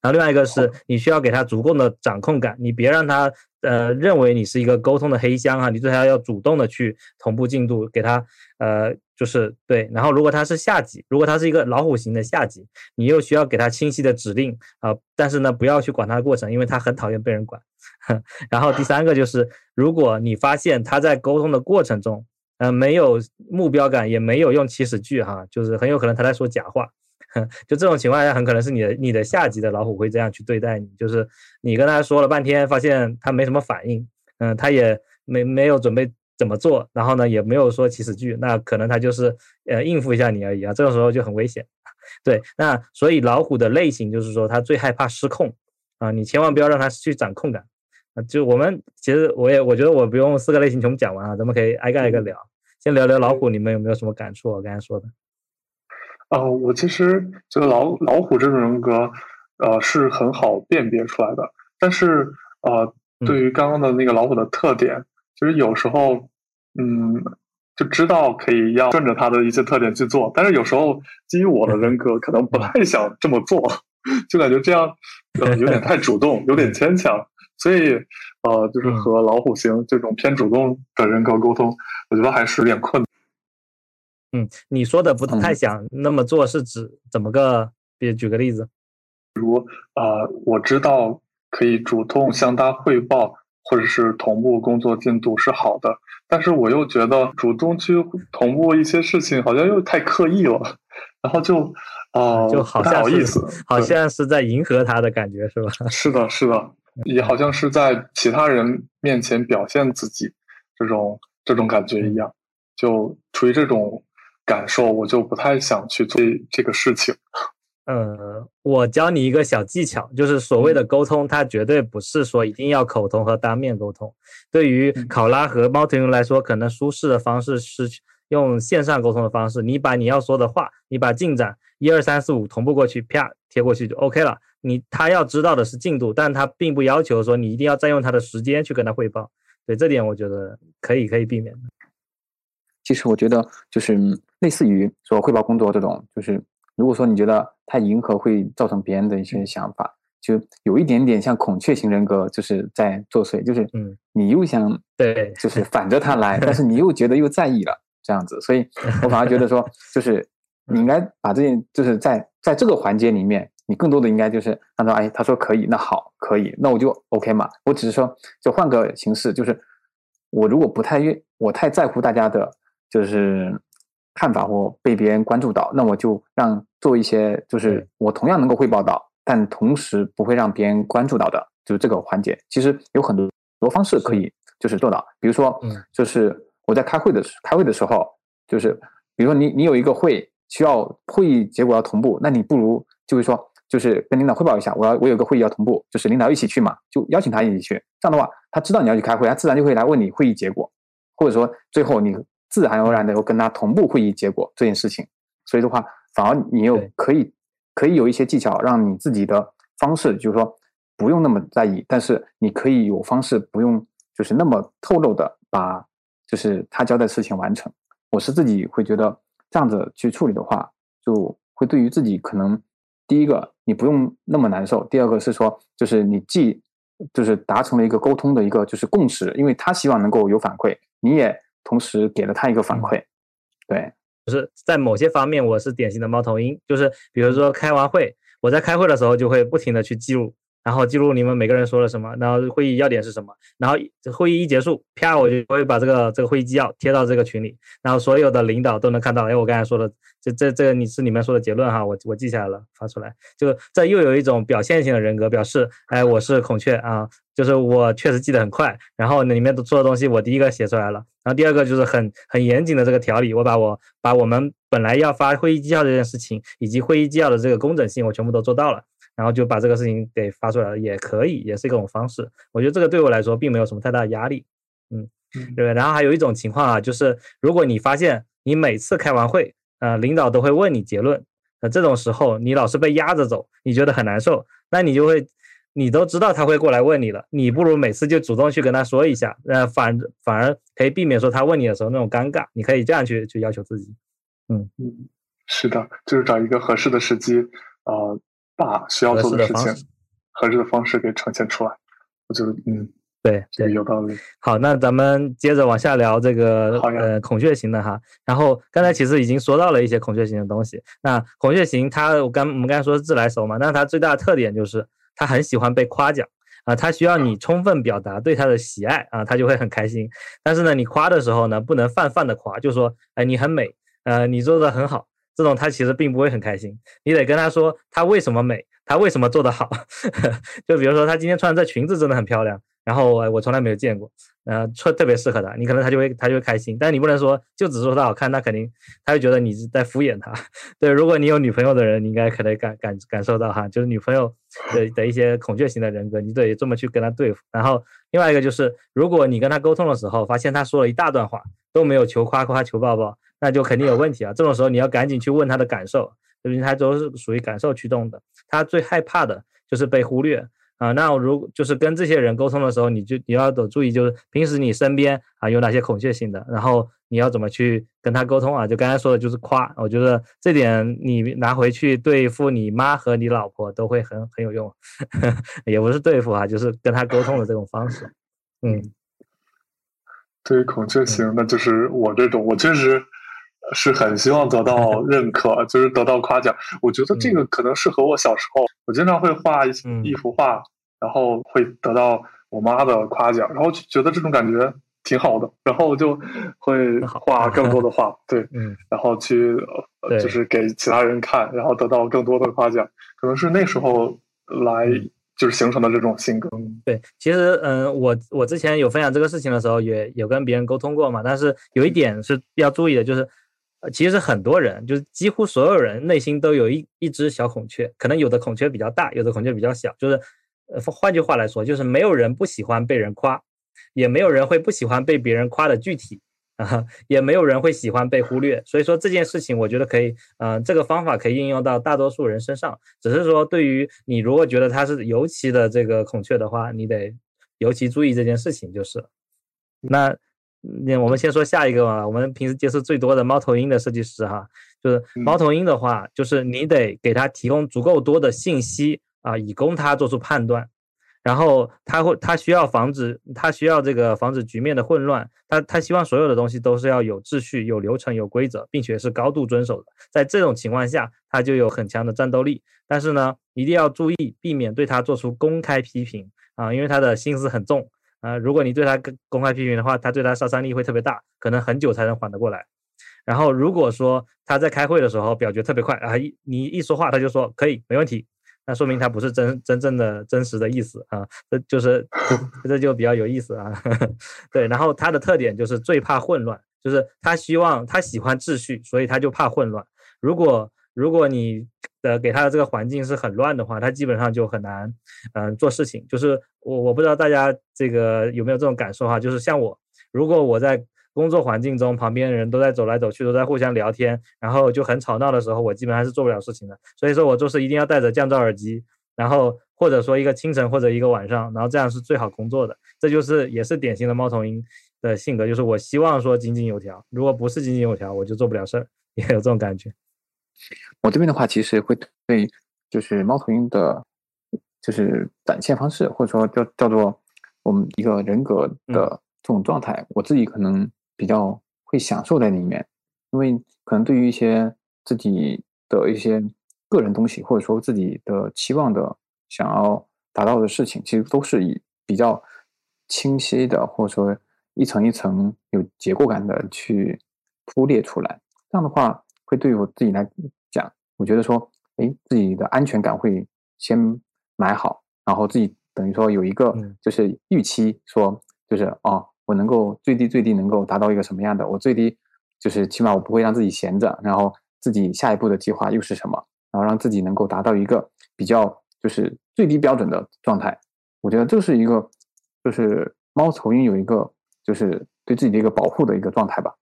然后另外一个是你需要给他足够的掌控感，你别让他呃认为你是一个沟通的黑箱啊，你对他要主动的去同步进度，给他呃。就是对，然后如果他是下级，如果他是一个老虎型的下级，你又需要给他清晰的指令啊，但是呢，不要去管他的过程，因为他很讨厌被人管。<laughs> 然后第三个就是，如果你发现他在沟通的过程中，呃，没有目标感，也没有用起始句哈，就是很有可能他在说假话。<laughs> 就这种情况下，很可能是你的你的下级的老虎会这样去对待你，就是你跟他说了半天，发现他没什么反应，嗯，他也没没有准备。怎么做？然后呢，也没有说起始句，那可能他就是呃应付一下你而已啊。这个时候就很危险。<laughs> 对，那所以老虎的类型就是说，他最害怕失控啊，你千万不要让他去掌控感啊。就我们其实我也我觉得我不用四个类型全部讲完啊，咱们可以挨个挨个聊。先聊聊老虎，你们有没有什么感触？我刚才说的。哦，我其实觉得老老虎这种人格，呃，是很好辨别出来的。但是呃，对于刚刚的那个老虎的特点。其实有时候，嗯，就知道可以要顺着他的一些特点去做，但是有时候基于我的人格，可能不太想这么做，<laughs> 就感觉这样呃有点太主动，有点牵强，所以呃，就是和老虎型这种偏主动的人格沟通，我觉得还是有点困难。嗯，你说的不太想那么做，是指怎么个？比举个例子，比如啊，我知道可以主动向他汇报。或者是同步工作进度是好的，但是我又觉得主动去同步一些事情好像又太刻意了，然后就啊，就好像好意思，好像是在迎合他的感觉是吧？<laughs> 是的，是的，也好像是在其他人面前表现自己这种这种感觉一样，就出于这种感受，我就不太想去做这个事情。呃，我教你一个小技巧，就是所谓的沟通，它绝对不是说一定要口头和当面沟通。对于考拉和猫头鹰来说，可能舒适的方式是用线上沟通的方式。你把你要说的话，你把进展一二三四五同步过去，啪贴过去就 OK 了。你他要知道的是进度，但他并不要求说你一定要占用他的时间去跟他汇报。对这点，我觉得可以可以避免的。其实我觉得就是类似于说汇报工作这种，就是。如果说你觉得太迎合会造成别人的一些想法，就有一点点像孔雀型人格，就是在作祟，就是嗯，你又想对，就是。反着他来，但是你又觉得又在意了这样子，所以 <laughs> 我反而觉得说，就是你应该把这件，就是在在这个环节里面，你更多的应该就是按照哎，他说可以，那好，可以，那我就 OK 嘛。我只是说，就换个形式，就是我如果不太愿，我太在乎大家的，就是看法或被别人关注到，那我就让做一些，就是我同样能够汇报到，但同时不会让别人关注到的，就是这个环节。其实有很多很多方式可以就是做到，比如说嗯，就是我在开会的时开会的时候，就是比如说你你有一个会需要会议结果要同步，那你不如就是说，就是跟领导汇报一下，我要我有个会议要同步，就是领导一起去嘛，就邀请他一起去。这样的话，他知道你要去开会，他自然就会来问你会议结果，或者说最后你自然而然的又跟他同步会议结果这件事情。所以的话，反而你又可以可以有一些技巧，让你自己的方式，就是说不用那么在意，但是你可以有方式不用就是那么透露的把就是他交代事情完成。我是自己会觉得这样子去处理的话，就会对于自己可能第一个你不用那么难受，第二个是说就是你既就是达成了一个沟通的一个就是共识，因为他希望能够有反馈，你也同时给了他一个反馈，对，就是在某些方面我是典型的猫头鹰，就是比如说开完会，我在开会的时候就会不停的去记录，然后记录你们每个人说了什么，然后会议要点是什么，然后会议一结束，啪我就会把这个这个会议纪要贴到这个群里，然后所有的领导都能看到，哎，我刚才说的这这这个你是你们说的结论哈，我我记下来了，发出来，就这又有一种表现性的人格，表示哎我是孔雀啊，就是我确实记得很快，然后里面都做的东西我第一个写出来了，然后第二个就是很很严谨的这个条理，我把我把我们本来要发会议纪要这件事情，以及会议纪要的这个工整性，我全部都做到了，然后就把这个事情给发出来了，也可以，也是一种方式。我觉得这个对我来说并没有什么太大的压力，嗯，嗯对。然后还有一种情况啊，就是如果你发现你每次开完会，呃，领导都会问你结论，那这种时候你老是被压着走，你觉得很难受，那你就会。你都知道他会过来问你了，你不如每次就主动去跟他说一下，呃，反反而可以避免说他问你的时候那种尴尬，你可以这样去去要求自己。嗯，是的，就是找一个合适的时机，呃，把需要做的事情合适的方式给呈现出来。我觉得，嗯，对，有道理。好，那咱们接着往下聊这个呃孔雀型的哈。然后刚才其实已经说到了一些孔雀型的东西。那孔雀型它我刚我们刚才说是自来熟嘛，但是它最大的特点就是它很喜欢被夸奖啊，它需要你充分表达对它的喜爱啊，它就会很开心。但是呢，你夸的时候呢，不能泛泛的夸，就说哎你很美，呃你做的很好，这种他其实并不会很开心。你得跟他说他为什么美，他为什么做得好。<laughs> 就比如说他今天穿的这裙子真的很漂亮，然后哎我从来没有见过，呃，特特别适合他，你可能他就会他就会开心。但你不能说就只说他好看，那肯定他会觉得你是在敷衍他。<laughs> 对，如果你有女朋友的人，你应该可能感感感受到哈，就是女朋友的的一些孔雀型的人格，你得这么去跟他对付。然后另外一个就是，如果你跟他沟通的时候，发现他说了一大段话都没有求夸夸求抱抱，那就肯定有问题啊。这种时候你要赶紧去问他的感受，因为他都是属于感受驱动的，他最害怕的就是被忽略。啊，那如就是跟这些人沟通的时候，你就你要得注意，就是平时你身边啊有哪些孔雀型的，然后你要怎么去跟他沟通啊？就刚才说的就是夸，我觉得这点你拿回去对付你妈和你老婆都会很很有用，<laughs> 也不是对付啊，就是跟他沟通的这种方式。嗯，对于孔雀型，那就是我这种，我确实是很希望得到 <laughs> 认可，就是得到夸奖。我觉得这个可能适合我小时候，我经常会画一幅画，然后会得到我妈的夸奖，然后就觉得这种感觉挺好的，然后就会画更多的画，<laughs> 对，嗯，然后去就是给其他人看，然后得到更多的夸奖，可能是那时候来嗯就是形成的这种性格。对，其实嗯，我我之前有分享这个事情的时候，也有跟别人沟通过嘛，但是有一点是要注意的，就是。其实很多人，就是几乎所有人内心都有一一只小孔雀，可能有的孔雀比较大，有的孔雀比较小。就是，呃，换句话来说，就是没有人不喜欢被人夸，也没有人会不喜欢被别人夸的具体啊，也没有人会喜欢被忽略。所以说这件事情，我觉得可以，嗯、这个方法可以应用到大多数人身上。只是说，对于你如果觉得它是尤其的这个孔雀的话，你得尤其注意这件事情就是。那那我们先说下一个吧。我们平时接触最多的猫头鹰的设计师哈，就是猫头鹰的话，就是你得给他提供足够多的信息啊，以供他做出判断。然后他会，他需要防止，他需要这个防止局面的混乱。他他希望所有的东西都是要有秩序、有流程、有规则，并且是高度遵守的。在这种情况下，他就有很强的战斗力。但是呢，一定要注意避免对他做出公开批评啊，因为他的心思很重啊。如果你对他公开批评的话，他对他杀伤力会特别大，可能很久才能缓得过来。然后如果说他在开会的时候表决特别快啊，一你一说话他就说可以没问题。那说明他不是真真正的真实的意思啊，这就是 <laughs> 这就比较有意思啊。<laughs> 对，然后他的特点就是最怕混乱，就是他希望他喜欢秩序，所以他就怕混乱。如果如果你的给他的这个环境是很乱的话，他基本上就很难嗯做事情。就是我我不知道大家这个有没有这种感受哈，就是像我，如果我在。工作环境中，旁边人都在走来走去，都在互相聊天，然后就很吵闹的时候，我基本上是做不了事情的。所以说我做事一定要戴着降噪耳机，然后或者说一个清晨或者一个晚上，然后这样是最好工作的。这就是也是典型的猫头鹰的性格，就是我希望说井井有条，如果不是井井有条，我就做不了事儿，也有这种感觉。我这边的话，其实会对就是猫头鹰的，就是展现方式，或者说叫叫做我们一个人格的这种状态，我自己可能。比较会享受在里面，因为可能对于一些自己的一些个人东西，或者说自己的期望的想要达到的事情，其实都是以比较清晰的，或者说一层一层有结构感的去铺列出来。这样的话，会对我自己来讲，我觉得说，哎，自己的安全感会先买好，然后自己等于说有一个就是预期，说就是哦。我能够最低最低能够达到一个什么样的？我最低就是起码我不会让自己闲着，然后自己下一步的计划又是什么？然后让自己能够达到一个比较就是最低标准的状态。我觉得这是一个就是猫头鹰有一个就是对自己的一个保护的一个状态吧，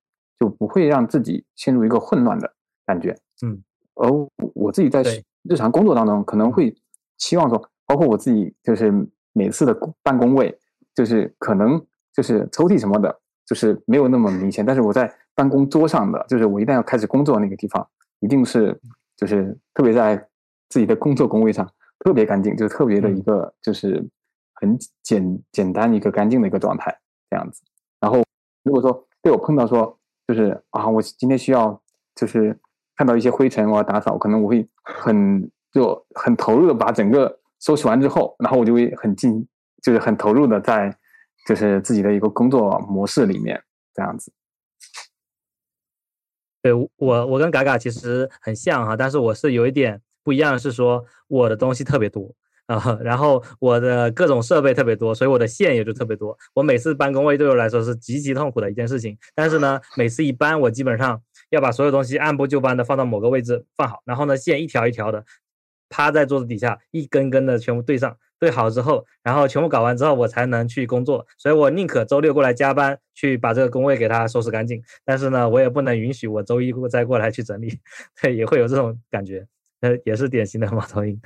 就不会让自己陷入一个混乱的感觉。嗯，而我自己在日常工作当中可能会期望说，包括我自己就是每次的办公位就是可能。就是抽屉什么的，就是没有那么明显。但是我在办公桌上的，就是我一旦要开始工作那个地方，一定是就是特别在自己的工作工位上特别干净，就是特别的一个就是很简简单一个干净的一个状态这样子。然后如果说被我碰到说就是啊，我今天需要就是看到一些灰尘我要打扫，可能我会很就很投入的把整个收拾完之后，然后我就会很进就是很投入的在。就是自己的一个工作模式里面这样子。对我，我跟嘎嘎其实很像哈，但是我是有一点不一样，是说我的东西特别多啊，然后我的各种设备特别多，所以我的线也就特别多。我每次搬工位对我来说是极其痛苦的一件事情，但是呢，每次一搬，我基本上要把所有东西按部就班的放到某个位置放好，然后呢，线一条一条的趴在桌子底下，一根根的全部对上。对好之后，然后全部搞完之后，我才能去工作。所以我宁可周六过来加班，去把这个工位给它收拾干净。但是呢，我也不能允许我周一过再过来去整理，<laughs> 对，也会有这种感觉。呃，也是典型的 <laughs> 猫头鹰。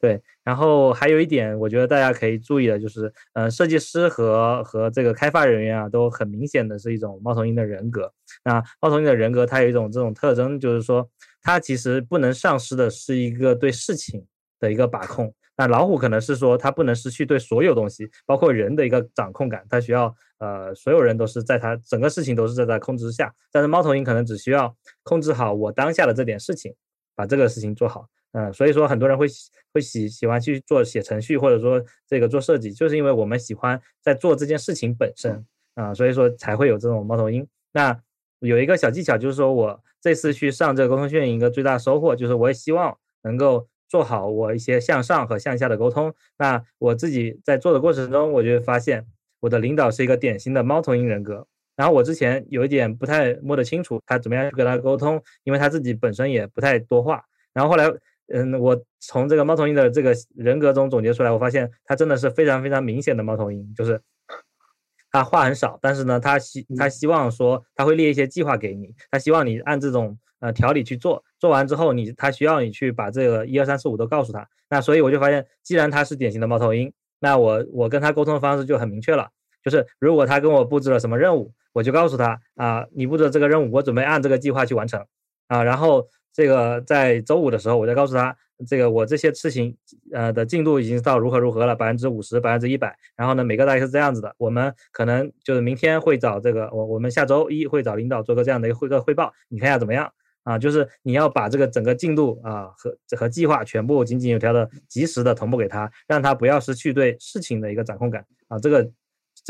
对，然后还有一点，我觉得大家可以注意的就是，呃，设计师和和这个开发人员啊，都很明显的是一种猫头鹰的人格。那猫头鹰的人格，它有一种这种特征，就是说，它其实不能丧失的是一个对事情的一个把控。那老虎可能是说，它不能失去对所有东西，包括人的一个掌控感，它需要呃，所有人都是在它整个事情都是在它控制之下。但是猫头鹰可能只需要控制好我当下的这点事情，把这个事情做好。嗯，所以说很多人会会喜喜欢去做写程序，或者说这个做设计，就是因为我们喜欢在做这件事情本身啊，所以说才会有这种猫头鹰。那有一个小技巧，就是说我这次去上这个沟通训练营，一个最大收获就是我也希望能够。做好我一些向上和向下的沟通。那我自己在做的过程中，我就发现我的领导是一个典型的猫头鹰人格。然后我之前有一点不太摸得清楚，他怎么样去跟他沟通，因为他自己本身也不太多话。然后后来，嗯，我从这个猫头鹰的这个人格中总结出来，我发现他真的是非常非常明显的猫头鹰，就是他话很少，但是呢，他希他希望说他会列一些计划给你，他希望你按这种。呃，条理去做，做完之后，你他需要你去把这个一二三四五都告诉他。那所以我就发现，既然他是典型的猫头鹰，那我我跟他沟通的方式就很明确了，就是如果他跟我布置了什么任务，我就告诉他啊，你布置这个任务，我准备按这个计划去完成啊。然后这个在周五的时候，我再告诉他，这个我这些事情呃的进度已经到如何如何了，百分之五十、百分之一百。然后呢，每个大概是这样子的，我们可能就是明天会找这个我我们下周一会找领导做个这样的一个汇个汇报，你看一下怎么样？啊，就是你要把这个整个进度啊和和计划全部井井有条的、及时的同步给他，让他不要失去对事情的一个掌控感啊。这个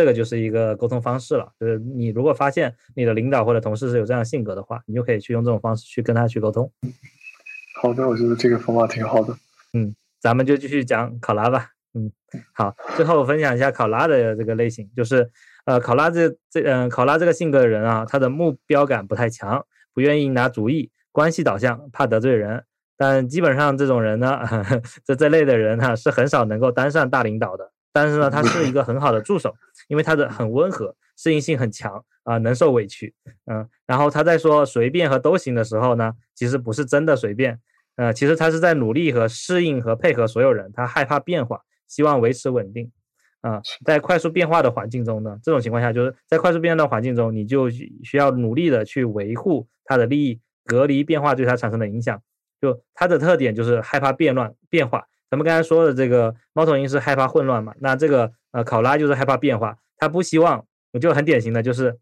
这个就是一个沟通方式了。就是你如果发现你的领导或者同事是有这样性格的话，你就可以去用这种方式去跟他去沟通。好的，我觉得这个方法挺好的。嗯，咱们就继续讲考拉吧。嗯，好，最后分享一下考拉的这个类型，就是呃，考拉这这嗯，考拉这个性格的人啊，他的目标感不太强。不愿意拿主意，关系导向，怕得罪人，但基本上这种人呢，<laughs> 这这类的人哈是很少能够当上大领导的。但是呢，他是一个很好的助手，因为他的很温和，适应性很强啊，能受委屈。嗯，然后他在说随便和都行的时候呢，其实不是真的随便，呃，其实他是在努力和适应和配合所有人，他害怕变化，希望维持稳定。啊，在快速变化的环境中呢，这种情况下，就是在快速变化的环境中，你就需要努力的去维护他的利益，隔离变化对他产生的影响。就他的特点就是害怕变乱变化。咱们刚才说的这个猫头鹰是害怕混乱嘛？那这个呃考拉就是害怕变化，他不希望，我就很典型的就是，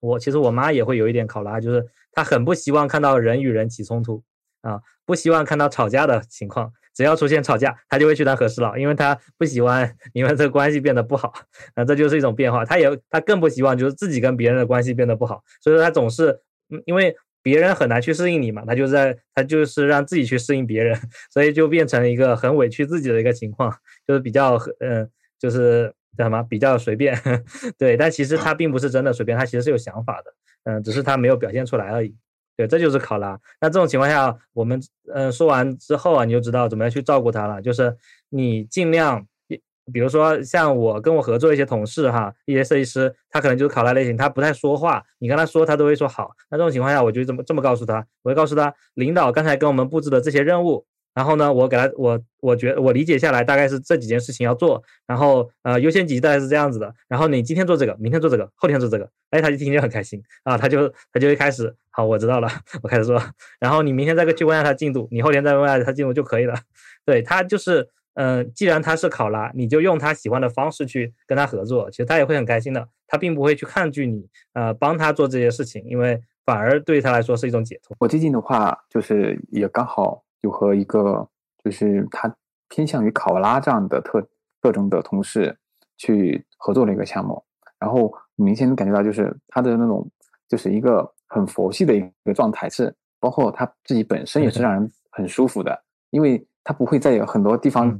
我其实我妈也会有一点考拉，就是她很不希望看到人与人起冲突啊，不希望看到吵架的情况。只要出现吵架，他就会去当和事佬，因为他不喜欢你们这个关系变得不好，<laughs> 那这就是一种变化。他也他更不希望就是自己跟别人的关系变得不好，所以说他总是，嗯，因为别人很难去适应你嘛，他就在他就是让自己去适应别人，<laughs> 所以就变成一个很委屈自己的一个情况，就是比较嗯，就是叫什么比较随便，<laughs> 对，但其实他并不是真的随便，他其实是有想法的，嗯，只是他没有表现出来而已。对，这就是考拉。那这种情况下，我们嗯说完之后啊，你就知道怎么样去照顾他了。就是你尽量，比如说像我跟我合作一些同事哈，一些设计师，他可能就是考拉类型，他不太说话，你跟他说他都会说好。那这种情况下，我就这么这么告诉他，我会告诉他，领导刚才跟我们布置的这些任务。然后呢，我给他，我我觉我理解下来大概是这几件事情要做，然后呃优先级大概是这样子的。然后你今天做这个，明天做这个，后天做这个，哎，他就听就很开心啊，他就他就会开始，好，我知道了，我开始做。<laughs> 然后你明天再去问下他进度，你后天再问下他进度就可以了。<laughs> 对他就是，嗯，既然他是考拉，你就用他喜欢的方式去跟他合作，其实他也会很开心的，他并不会去抗拒你，呃，帮他做这些事情，因为反而对他来说是一种解脱。我最近的话就是也刚好。有和一个就是他偏向于考拉这样的特特征的同事去合作了一个项目，然后明显感觉到就是他的那种就是一个很佛系的一个状态，是包括他自己本身也是 <laughs> 让人很舒服的，因为他不会再有很多地方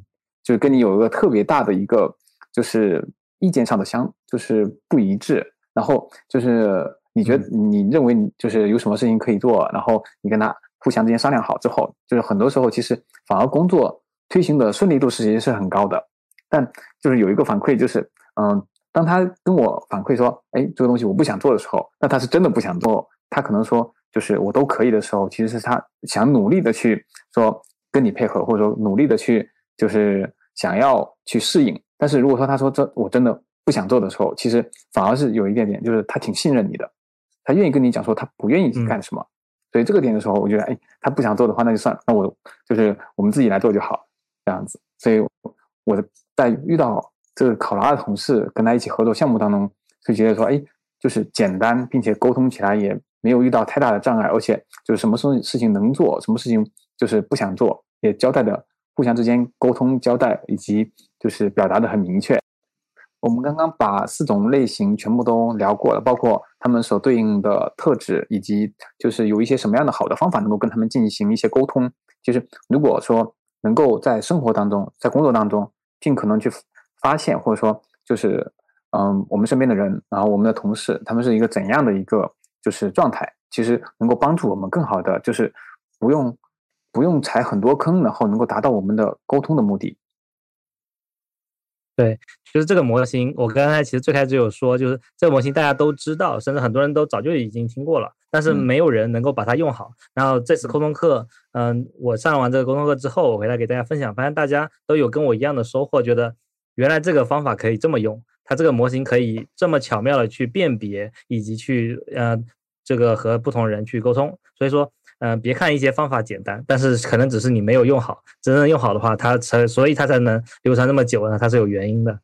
就是跟你有一个特别大的一个就是意见上的相就是不一致，然后就是你觉得你认为你就是有什么事情可以做，然后你跟他。互相之间商量好之后，就是很多时候其实反而工作推行的顺利度是其实是很高的。但就是有一个反馈，就是嗯，当他跟我反馈说，哎，这个东西我不想做的时候，那他是真的不想做。他可能说，就是我都可以的时候，其实是他想努力的去说跟你配合，或者说努力的去就是想要去适应。但是如果说他说这我真的不想做的时候，其实反而是有一点点，就是他挺信任你的，他愿意跟你讲说他不愿意干什么。所以这个点的时候，我觉得，哎，他不想做的话，那就算，那我就是我们自己来做就好，这样子。所以我在遇到这个考拉的同事，跟他一起合作项目当中，就觉得说，哎，就是简单，并且沟通起来也没有遇到太大的障碍，而且就是什么事事情能做，什么事情就是不想做，也交代的互相之间沟通交代，以及就是表达的很明确。我们刚刚把四种类型全部都聊过了，包括他们所对应的特质，以及就是有一些什么样的好的方法能够跟他们进行一些沟通。其实，如果说能够在生活当中，在工作当中，尽可能去发现，或者说就是嗯，我们身边的人，然后我们的同事，他们是一个怎样的一个就是状态，其实能够帮助我们更好的就是不用不用踩很多坑，然后能够达到我们的沟通的目的。对，就是这个模型，我刚才其实最开始有说，就是这个模型大家都知道，甚至很多人都早就已经听过了，但是没有人能够把它用好。然后这次沟通课，嗯，我上完这个沟通课之后，我回来给大家分享，发现大家都有跟我一样的收获，觉得原来这个方法可以这么用，它这个模型可以这么巧妙的去辨别以及去呃这个和不同人去沟通。所以说，嗯、别看一些方法简单，但是可能只是你没有用好，真正用好的话，它才所以它才能流传那么久呢，它是有原因的。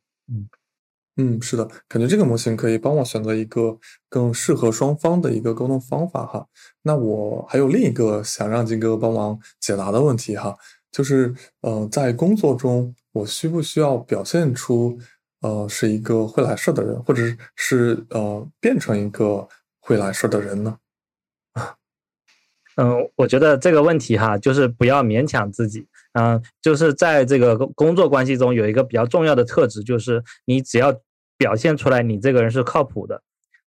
嗯，是的，感觉这个模型可以帮我选择一个更适合双方的一个沟通方法哈。那我还有另一个想让金哥帮忙解答的问题哈，就是呃，在工作中我需不需要表现出呃是一个会来事的人，或者是呃变成一个会来事的人呢？嗯，我觉得这个问题哈，就是不要勉强自己。嗯，就是在这个工工作关系中有一个比较重要的特质，就是你只要表现出来你这个人是靠谱的，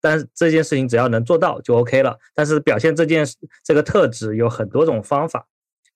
但是这件事情只要能做到就 OK 了。但是表现这件事这个特质有很多种方法。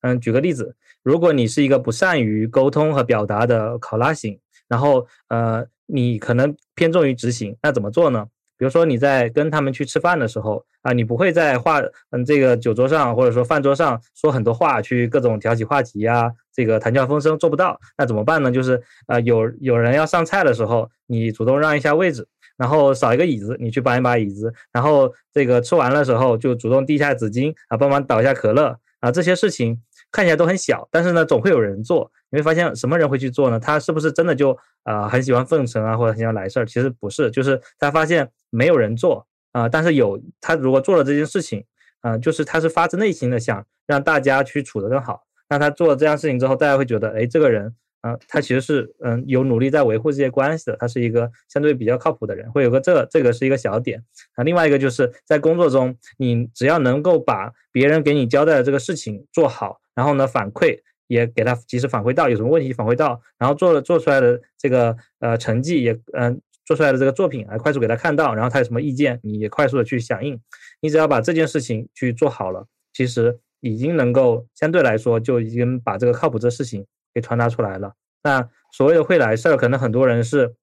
嗯，举个例子，如果你是一个不善于沟通和表达的考拉型，然后呃，你可能偏重于执行，那怎么做呢？比如说你在跟他们去吃饭的时候啊，你不会在话嗯这个酒桌上或者说饭桌上说很多话，去各种挑起话题呀，这个谈笑风生做不到，那怎么办呢？就是呃有有人要上菜的时候，你主动让一下位置，然后少一个椅子，你去搬一把椅子，然后这个吃完的时候就主动递一下纸巾啊，帮忙倒一下可乐啊，这些事情看起来都很小，但是呢总会有人做。你会发现什么人会去做呢？他是不是真的就啊、很喜欢奉承啊，或者很喜欢来事儿？其实不是，就是他发现没有人做啊、但是有他如果做了这件事情啊、就是他是发自内心的想让大家去处得更好。那他做了这样事情之后，大家会觉得，哎，这个人啊、他其实是嗯有努力在维护这些关系的，他是一个相对比较靠谱的人，会有个这这个是一个小点啊。另外一个就是在工作中，你只要能够把别人给你交代的这个事情做好，然后呢反馈。也给他及时反馈到有什么问题反馈到，然后做了做出来的这个呃成绩也嗯、做出来的这个作品来快速给他看到，然后他有什么意见你也快速的去响应，你只要把这件事情去做好了，其实已经能够相对来说就已经把这个靠谱这事情给传达出来了。那所谓的会来事儿，可能很多人是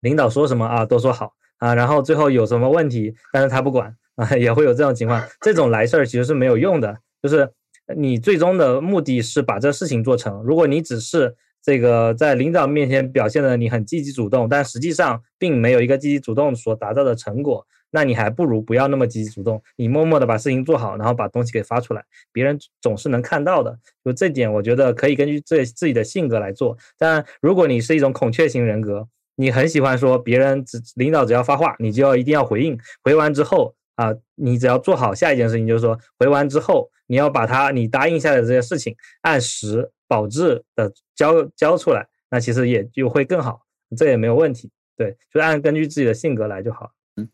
领导说什么啊都说好啊，然后最后有什么问题，但是他不管啊，也会有这种情况。这种来事儿其实是没有用的，就是你最终的目的是把这事情做成。如果你只是这个在领导面前表现的你很积极主动，但实际上并没有一个积极主动所达到的成果，那你还不如不要那么积极主动，你默默的把事情做好，然后把东西给发出来，别人总是能看到的。就这点，我觉得可以根据自自己的性格来做。但如果你是一种孔雀型人格，你很喜欢说别人只领导只要发话，你就要一定要回应，回完之后啊，你只要做好下一件事情，就是说回完之后你要把他你答应下来的这些事情按时保质的交交出来，那其实也就会更好，这也没有问题。对，就按根据自己的性格来就好。嗯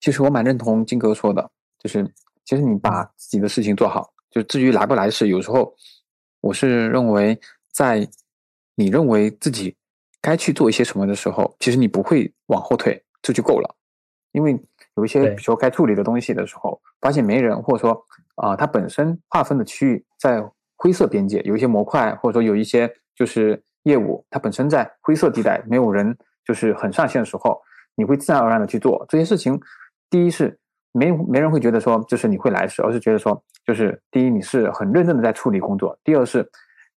其实我蛮认同金哥说的，就是其实你把自己的事情做好，就至于来不来事，有时候我是认为，在你认为自己该去做一些什么的时候，其实你不会往后退，这就够了。因为有一些，对比如说该处理的东西的时候，发现没人，或者说啊、它本身划分的区域在灰色边界，有一些模块，或者说有一些就是业务，它本身在灰色地带，没有人就是很上线的时候，你会自然而然的去做这些事情。第一是没没人会觉得说就是你会来事，而是觉得说就是第一你是很认真的在处理工作，第二是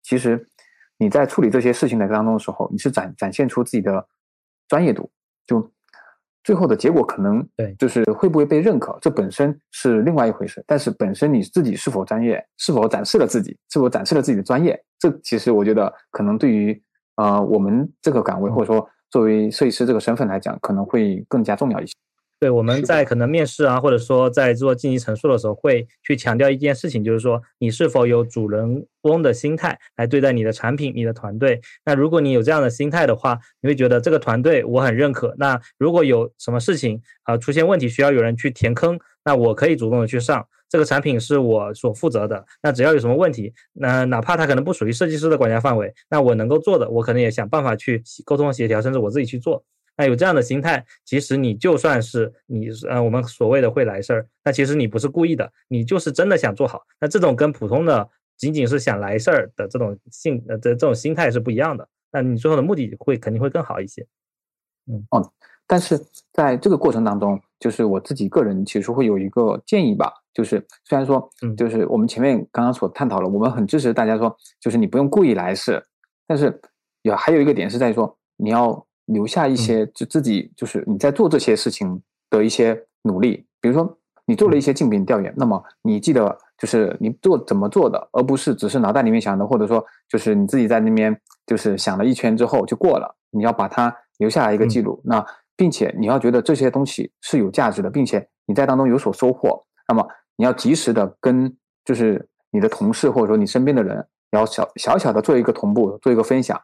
其实你在处理这些事情的当中的时候，你是展展现出自己的专业度，就最后的结果可能对就是会不会被认可，这本身是另外一回事。但是本身你自己是否专业，是否展示了自己，是否展示了自己的专业，这其实我觉得可能对于呃我们这个岗位或者说作为设计师这个身份来讲，可能会更加重要一些。对，我们在可能面试啊，或者说在做晋级陈述的时候，会去强调一件事情，就是说你是否有主人翁的心态来对待你的产品、你的团队。那如果你有这样的心态的话，你会觉得这个团队我很认可。那如果有什么事情啊、出现问题，需要有人去填坑，那我可以主动的去上。这个产品是我所负责的，那只要有什么问题，那哪怕它可能不属于设计师的管辖范围，那我能够做的，我可能也想办法去沟通协调，甚至我自己去做。那有这样的心态，其实你就算是你是呃我们所谓的会来事儿，那其实你不是故意的，你就是真的想做好。那这种跟普通的仅仅是想来事儿的这种性呃这这种心态是不一样的。那你最后的目的会肯定会更好一些。嗯哦但是在这个过程当中，就是我自己个人其实会有一个建议吧，就是虽然说嗯，就是我们前面刚刚所探讨了，我们很支持大家说，就是你不用故意来事，但是有还有一个点是在于说，你要留下一些就自己就是你在做这些事情的一些努力，比如说你做了一些竞品调研，那么你记得就是你做怎么做的，而不是只是脑袋里面想的，或者说就是你自己在那边就是想了一圈之后就过了。你要把它留下来一个记录，那并且你要觉得这些东西是有价值的，并且你在当中有所收获，那么你要及时的跟就是你的同事或者说你身边的人，要小小小的做一个同步，做一个分享，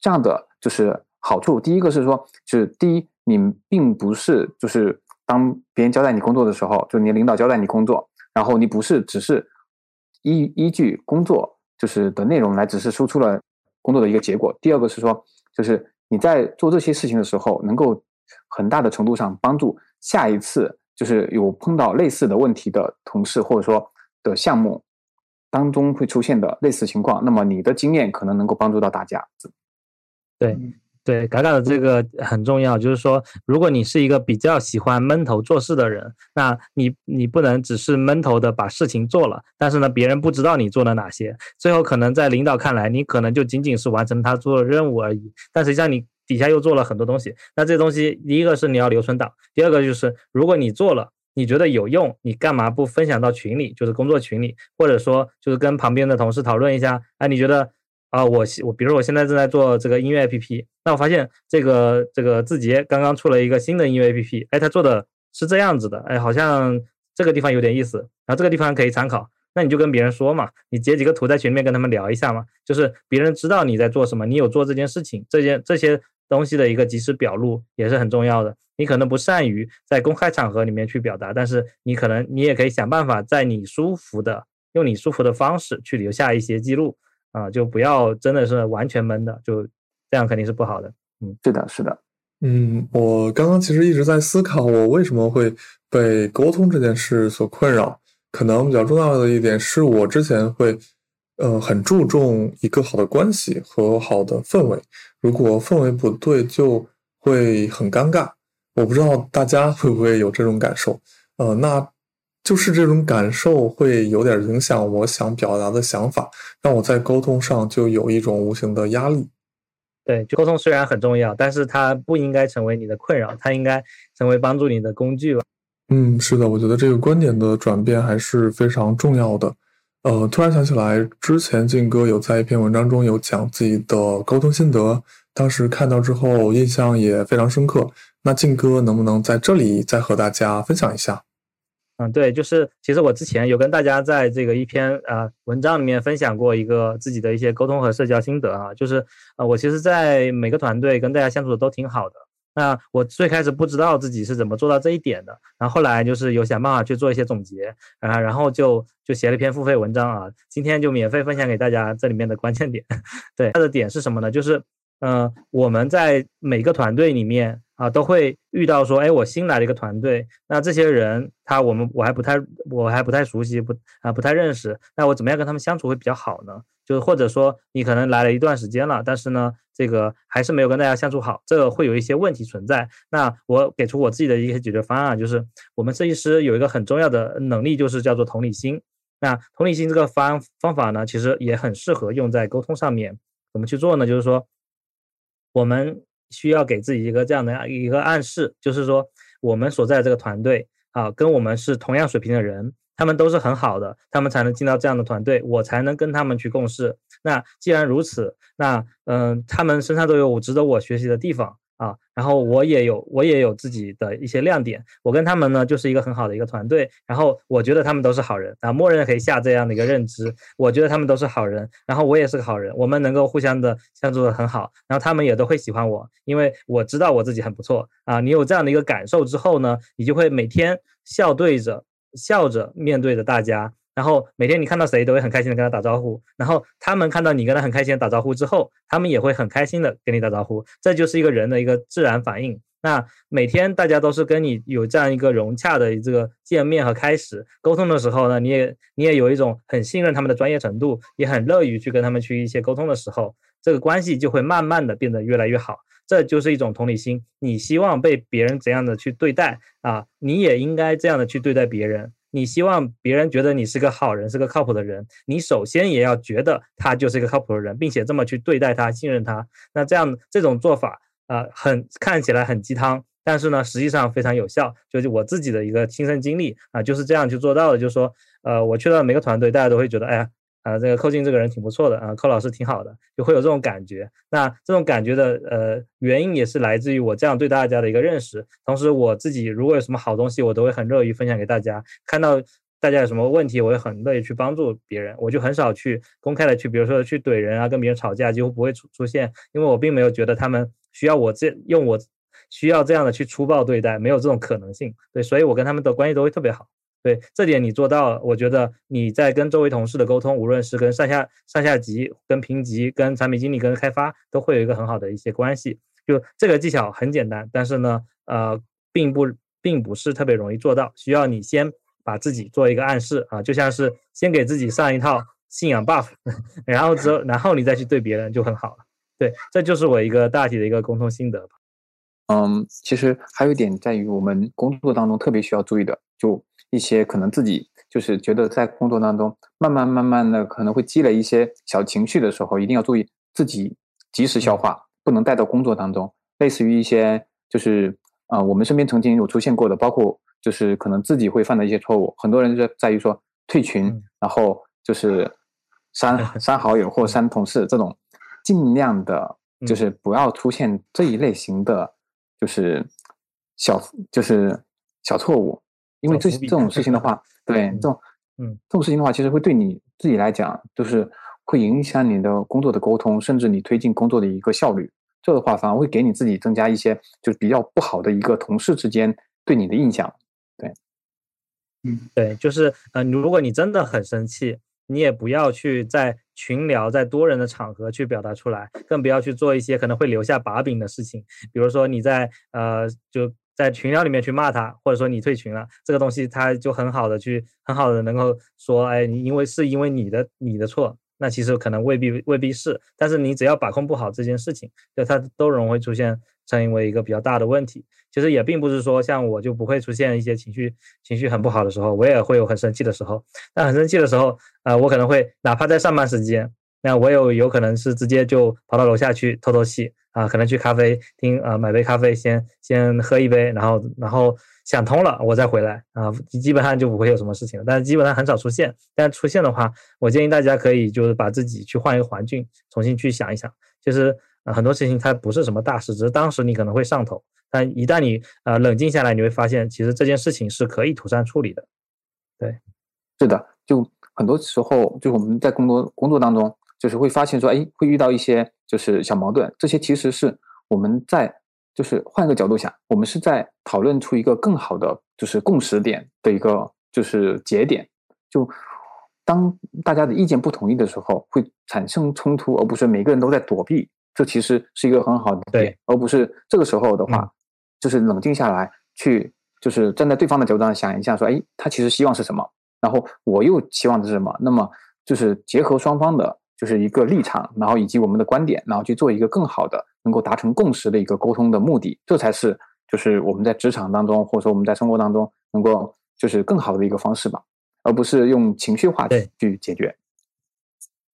这样的就是好处。第一个是说，就是第一，你并不是就是当别人交代你工作的时候，就你领导交代你工作，然后你不是只是依依据工作就是的内容来只是输出了工作的一个结果。第二个是说，就是你在做这些事情的时候，能够很大的程度上帮助下一次就是有碰到类似的问题的同事，或者说的项目当中会出现的类似情况，那么你的经验可能能够帮助到大家。对对，嘎嘎的这个很重要，就是说，如果你是一个比较喜欢闷头做事的人，那你你不能只是闷头的把事情做了，但是呢，别人不知道你做了哪些，最后可能在领导看来，你可能就仅仅是完成他做的任务而已，但实际上你底下又做了很多东西。那这东西，第一个是你要留存档，第二个就是如果你做了，你觉得有用，你干嘛不分享到群里，就是工作群里，或者说就是跟旁边的同事讨论一下，哎，你觉得？啊，我我比如我现在正在做这个音乐 APP，那我发现这个这个字节刚刚出了一个新的音乐 APP，哎，他做的是这样子的，哎，好像这个地方有点意思，然后这个地方可以参考，那你就跟别人说嘛，你截几个图在群里面跟他们聊一下嘛，就是别人知道你在做什么，你有做这件事情，这件这些东西的一个及时表露也是很重要的。你可能不善于在公开场合里面去表达，但是你可能你也可以想办法在你舒服的用你舒服的方式去留下一些记录。啊，就不要真的是完全闷的，就这样肯定是不好的。嗯，是的，是的。嗯，我刚刚其实一直在思考，我为什么会被沟通这件事所困扰。可能比较重要的一点是我之前会，呃，很注重一个好的关系和好的氛围。如果氛围不对，就会很尴尬。我不知道大家会不会有这种感受。呃，那。就是这种感受会有点影响我想表达的想法，让我在沟通上就有一种无形的压力。对，沟通虽然很重要，但是它不应该成为你的困扰，它应该成为帮助你的工具吧。嗯，是的，我觉得这个观点的转变还是非常重要的。呃，突然想起来，之前静哥有在一篇文章中有讲自己的沟通心得，当时看到之后印象也非常深刻。那静哥能不能在这里再和大家分享一下？嗯，对，就是其实我之前有跟大家在这个一篇呃文章里面分享过一个自己的一些沟通和社交心得啊，就是呃我其实，在每个团队跟大家相处的都挺好的。那我最开始不知道自己是怎么做到这一点的，然后后来就是有想办法去做一些总结啊，然后就就写了一篇付费文章啊，今天就免费分享给大家这里面的关键点。<laughs> 对，它的点是什么呢？就是嗯我们在每个团队里面。啊，都会遇到说，哎，我新来了一个团队，那这些人他我们我还不太我还不太熟悉，不啊不太认识，那我怎么样跟他们相处会比较好呢？就是或者说你可能来了一段时间了，但是呢，这个还是没有跟大家相处好，这个会有一些问题存在。那我给出我自己的一些解决方案，就是我们设计师有一个很重要的能力，就是叫做同理心。那同理心这个方方法呢，其实也很适合用在沟通上面。怎么去做呢？就是说我们。需要给自己一个这样的一个暗示，就是说我们所在这个团队啊，跟我们是同样水平的人，他们都是很好的，他们才能进到这样的团队，我才能跟他们去共事。那既然如此，那嗯，他们身上都有我值得我学习的地方。啊，然后我也有，我也有自己的一些亮点。我跟他们呢，就是一个很好的一个团队。然后我觉得他们都是好人啊，默认可以下这样的一个认知。我觉得他们都是好人，然后我也是个好人，我们能够互相的相处的很好。然后他们也都会喜欢我，因为我知道我自己很不错啊。你有这样的一个感受之后呢，你就会每天笑对着，笑着面对着大家。然后每天你看到谁都会很开心的跟他打招呼，然后他们看到你跟他很开心的打招呼之后，他们也会很开心的跟你打招呼，这就是一个人的一个自然反应。那每天大家都是跟你有这样一个融洽的这个见面和开始沟通的时候呢，你也你也有一种很信任他们的专业程度，也很乐于去跟他们去一些沟通的时候，这个关系就会慢慢的变得越来越好。这就是一种同理心，你希望被别人怎样的去对待啊，你也应该这样的去对待别人。你希望别人觉得你是个好人，是个靠谱的人，你首先也要觉得他就是一个靠谱的人，并且这么去对待他，信任他。那这样这种做法啊，很看起来很鸡汤，但是呢，实际上非常有效。就是我自己的一个亲身经历啊，就是这样去做到的。就是说，呃，我去到每个团队，大家都会觉得，哎呀，啊，这个寇静这个人挺不错的啊，寇老师挺好的，就会有这种感觉。那这种感觉的呃原因也是来自于我这样对大家的一个认识。同时，我自己如果有什么好东西，我都会很乐于分享给大家。看到。大家有什么问题，我也很乐意去帮助别人。我就很少去公开的去，比如说去怼人啊，跟别人吵架，几乎不会出出现，因为我并没有觉得他们需要我这用我需要这样的去粗暴对待，没有这种可能性。对，所以我跟他们的关系都会特别好。对，这点你做到了，我觉得你在跟周围同事的沟通，无论是跟上下上下级、跟评级、跟产品经理、跟开发，都会有一个很好的一些关系。就这个技巧很简单，但是呢，呃，并不并不是特别容易做到，需要你先。把自己做一个暗示啊，就像是先给自己上一套信仰 buff，<laughs> 然后之后，然后你再去对别人就很好了。对，这就是我一个大体的一个沟通心得吧。嗯，其实还有一点在于我们工作当中特别需要注意的，就一些可能自己就是觉得在工作当中慢慢慢慢的可能会积累一些小情绪的时候，一定要注意自己及时消化，不能带到工作当中。类似于一些就是啊，我们身边曾经有出现过的，包括。就是可能自己会犯的一些错误，很多人就在于说退群，然后就是删 <laughs> 删好友或删同事这种，尽量的就是不要出现这一类型的，就是小就是小错误，因为这这种事情的话，对这种嗯这种事情的话，其实会对你自己来讲，就是会影响你的工作的沟通，甚至你推进工作的一个效率。这个话反而会给你自己增加一些就是比较不好的一个同事之间对你的印象。对嗯，对，就是呃，如果你真的很生气，你也不要去在群聊，在多人的场合去表达出来，更不要去做一些可能会留下把柄的事情，比如说你在呃就在群聊里面去骂他，或者说你退群了，这个东西他就很好的去很好的能够说，哎，你因为是因为你的你的错，那其实可能未必未必是，但是你只要把控不好这件事情，就它都容易出现。成为一个比较大的问题，其实也并不是说像我就不会出现一些情绪情绪很不好的时候，我也会有很生气的时候。但很生气的时候，呃，我可能会哪怕在上班时间，那我有有可能是直接就跑到楼下去透透气啊，可能去咖啡厅啊买杯咖啡，先先喝一杯，然后然后想通了我再回来啊，基本上就不会有什么事情。但是基本上很少出现，但出现的话，我建议大家可以就是把自己去换一个环境，重新去想一想，其实。很多事情它不是什么大事，只是当时你可能会上头，但一旦你呃冷静下来，你会发现其实这件事情是可以妥善处理的。对，是的，就很多时候就我们在工作工作当中，就是会发现说，哎，会遇到一些就是小矛盾，这些其实是我们在就是换一个角度想，我们是在讨论出一个更好的就是共识点的一个就是节点。就当大家的意见不统一的时候，会产生冲突，而不是每个人都在躲避。这其实是一个很好的点，而不是这个时候的话，就是冷静下来，去就是站在对方的角度上想一下，说，哎，他其实希望是什么，然后我又期望的是什么，那么就是结合双方的，就是一个立场，然后以及我们的观点，然后去做一个更好的能够达成共识的一个沟通的目的，这才是就是我们在职场当中，或者说我们在生活当中能够就是更好的一个方式吧，而不是用情绪化去解决。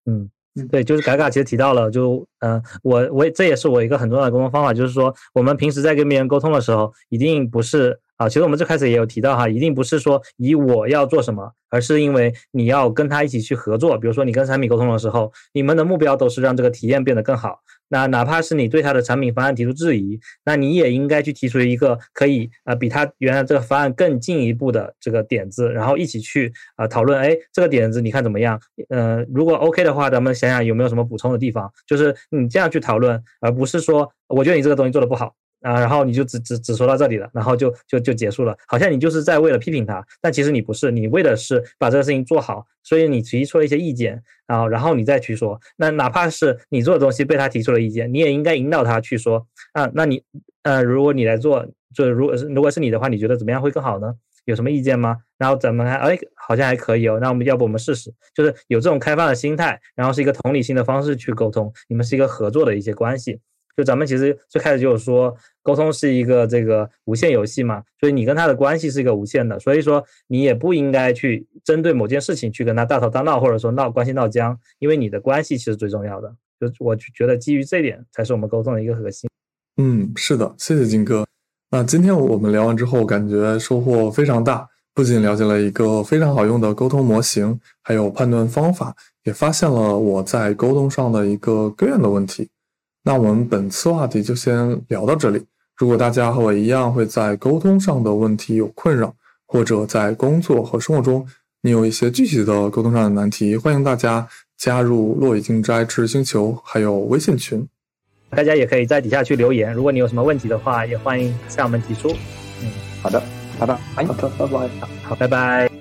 嗯。对，就是嘎嘎其实提到了，就嗯，我我这也是我一个很重要的沟通方法，就是说我们平时在跟别人沟通的时候，一定不是啊，其实我们最开始也有提到哈，一定不是说以我要做什么。而是因为你要跟他一起去合作，比如说你跟产品沟通的时候，你们的目标都是让这个体验变得更好。那哪怕是你对他的产品方案提出质疑，那你也应该去提出一个可以呃比他原来这个方案更进一步的这个点子，然后一起去啊讨论。哎，这个点子你看怎么样？呃，如果 OK 的话，咱们想想有没有什么补充的地方。就是你这样去讨论，而不是说我觉得你这个东西做的不好。啊，然后你就只只只说到这里了，然后就就就结束了，好像你就是在为了批评他，但其实你不是，你为的是把这个事情做好，所以你提出了一些意见，然后然后你再去说，那哪怕是你做的东西被他提出了意见，你也应该引导他去说，啊，那你，呃，如果你来做，就如果是如果是你的话，你觉得怎么样会更好呢？有什么意见吗？然后怎么还？哎，好像还可以哦，那我们要不我们试试，就是有这种开放的心态，然后是一个同理心的方式去沟通，你们是一个合作的一些关系。就咱们其实最开始就是说，沟通是一个这个无限游戏嘛，所以你跟他的关系是一个无限的，所以说你也不应该去针对某件事情去跟他大吵大闹，或者说闹关系闹僵，因为你的关系其实最重要的。就我觉得基于这点才是我们沟通的一个核心。嗯，是的，谢谢金哥。那今天我们聊完之后，感觉收获非常大，不仅了解了一个非常好用的沟通模型，还有判断方法，也发现了我在沟通上的一个根源的问题。那我们本次话题就先聊到这里。如果大家和我一样会在沟通上的问题有困扰，或者在工作和生活中你有一些具体的沟通上的难题，欢迎大家加入落雨静斋知识星球，还有微信群。大家也可以在底下去留言，如果你有什么问题的话，也欢迎向我们提出。嗯，好的，拜拜。好的，拜拜。好，拜拜。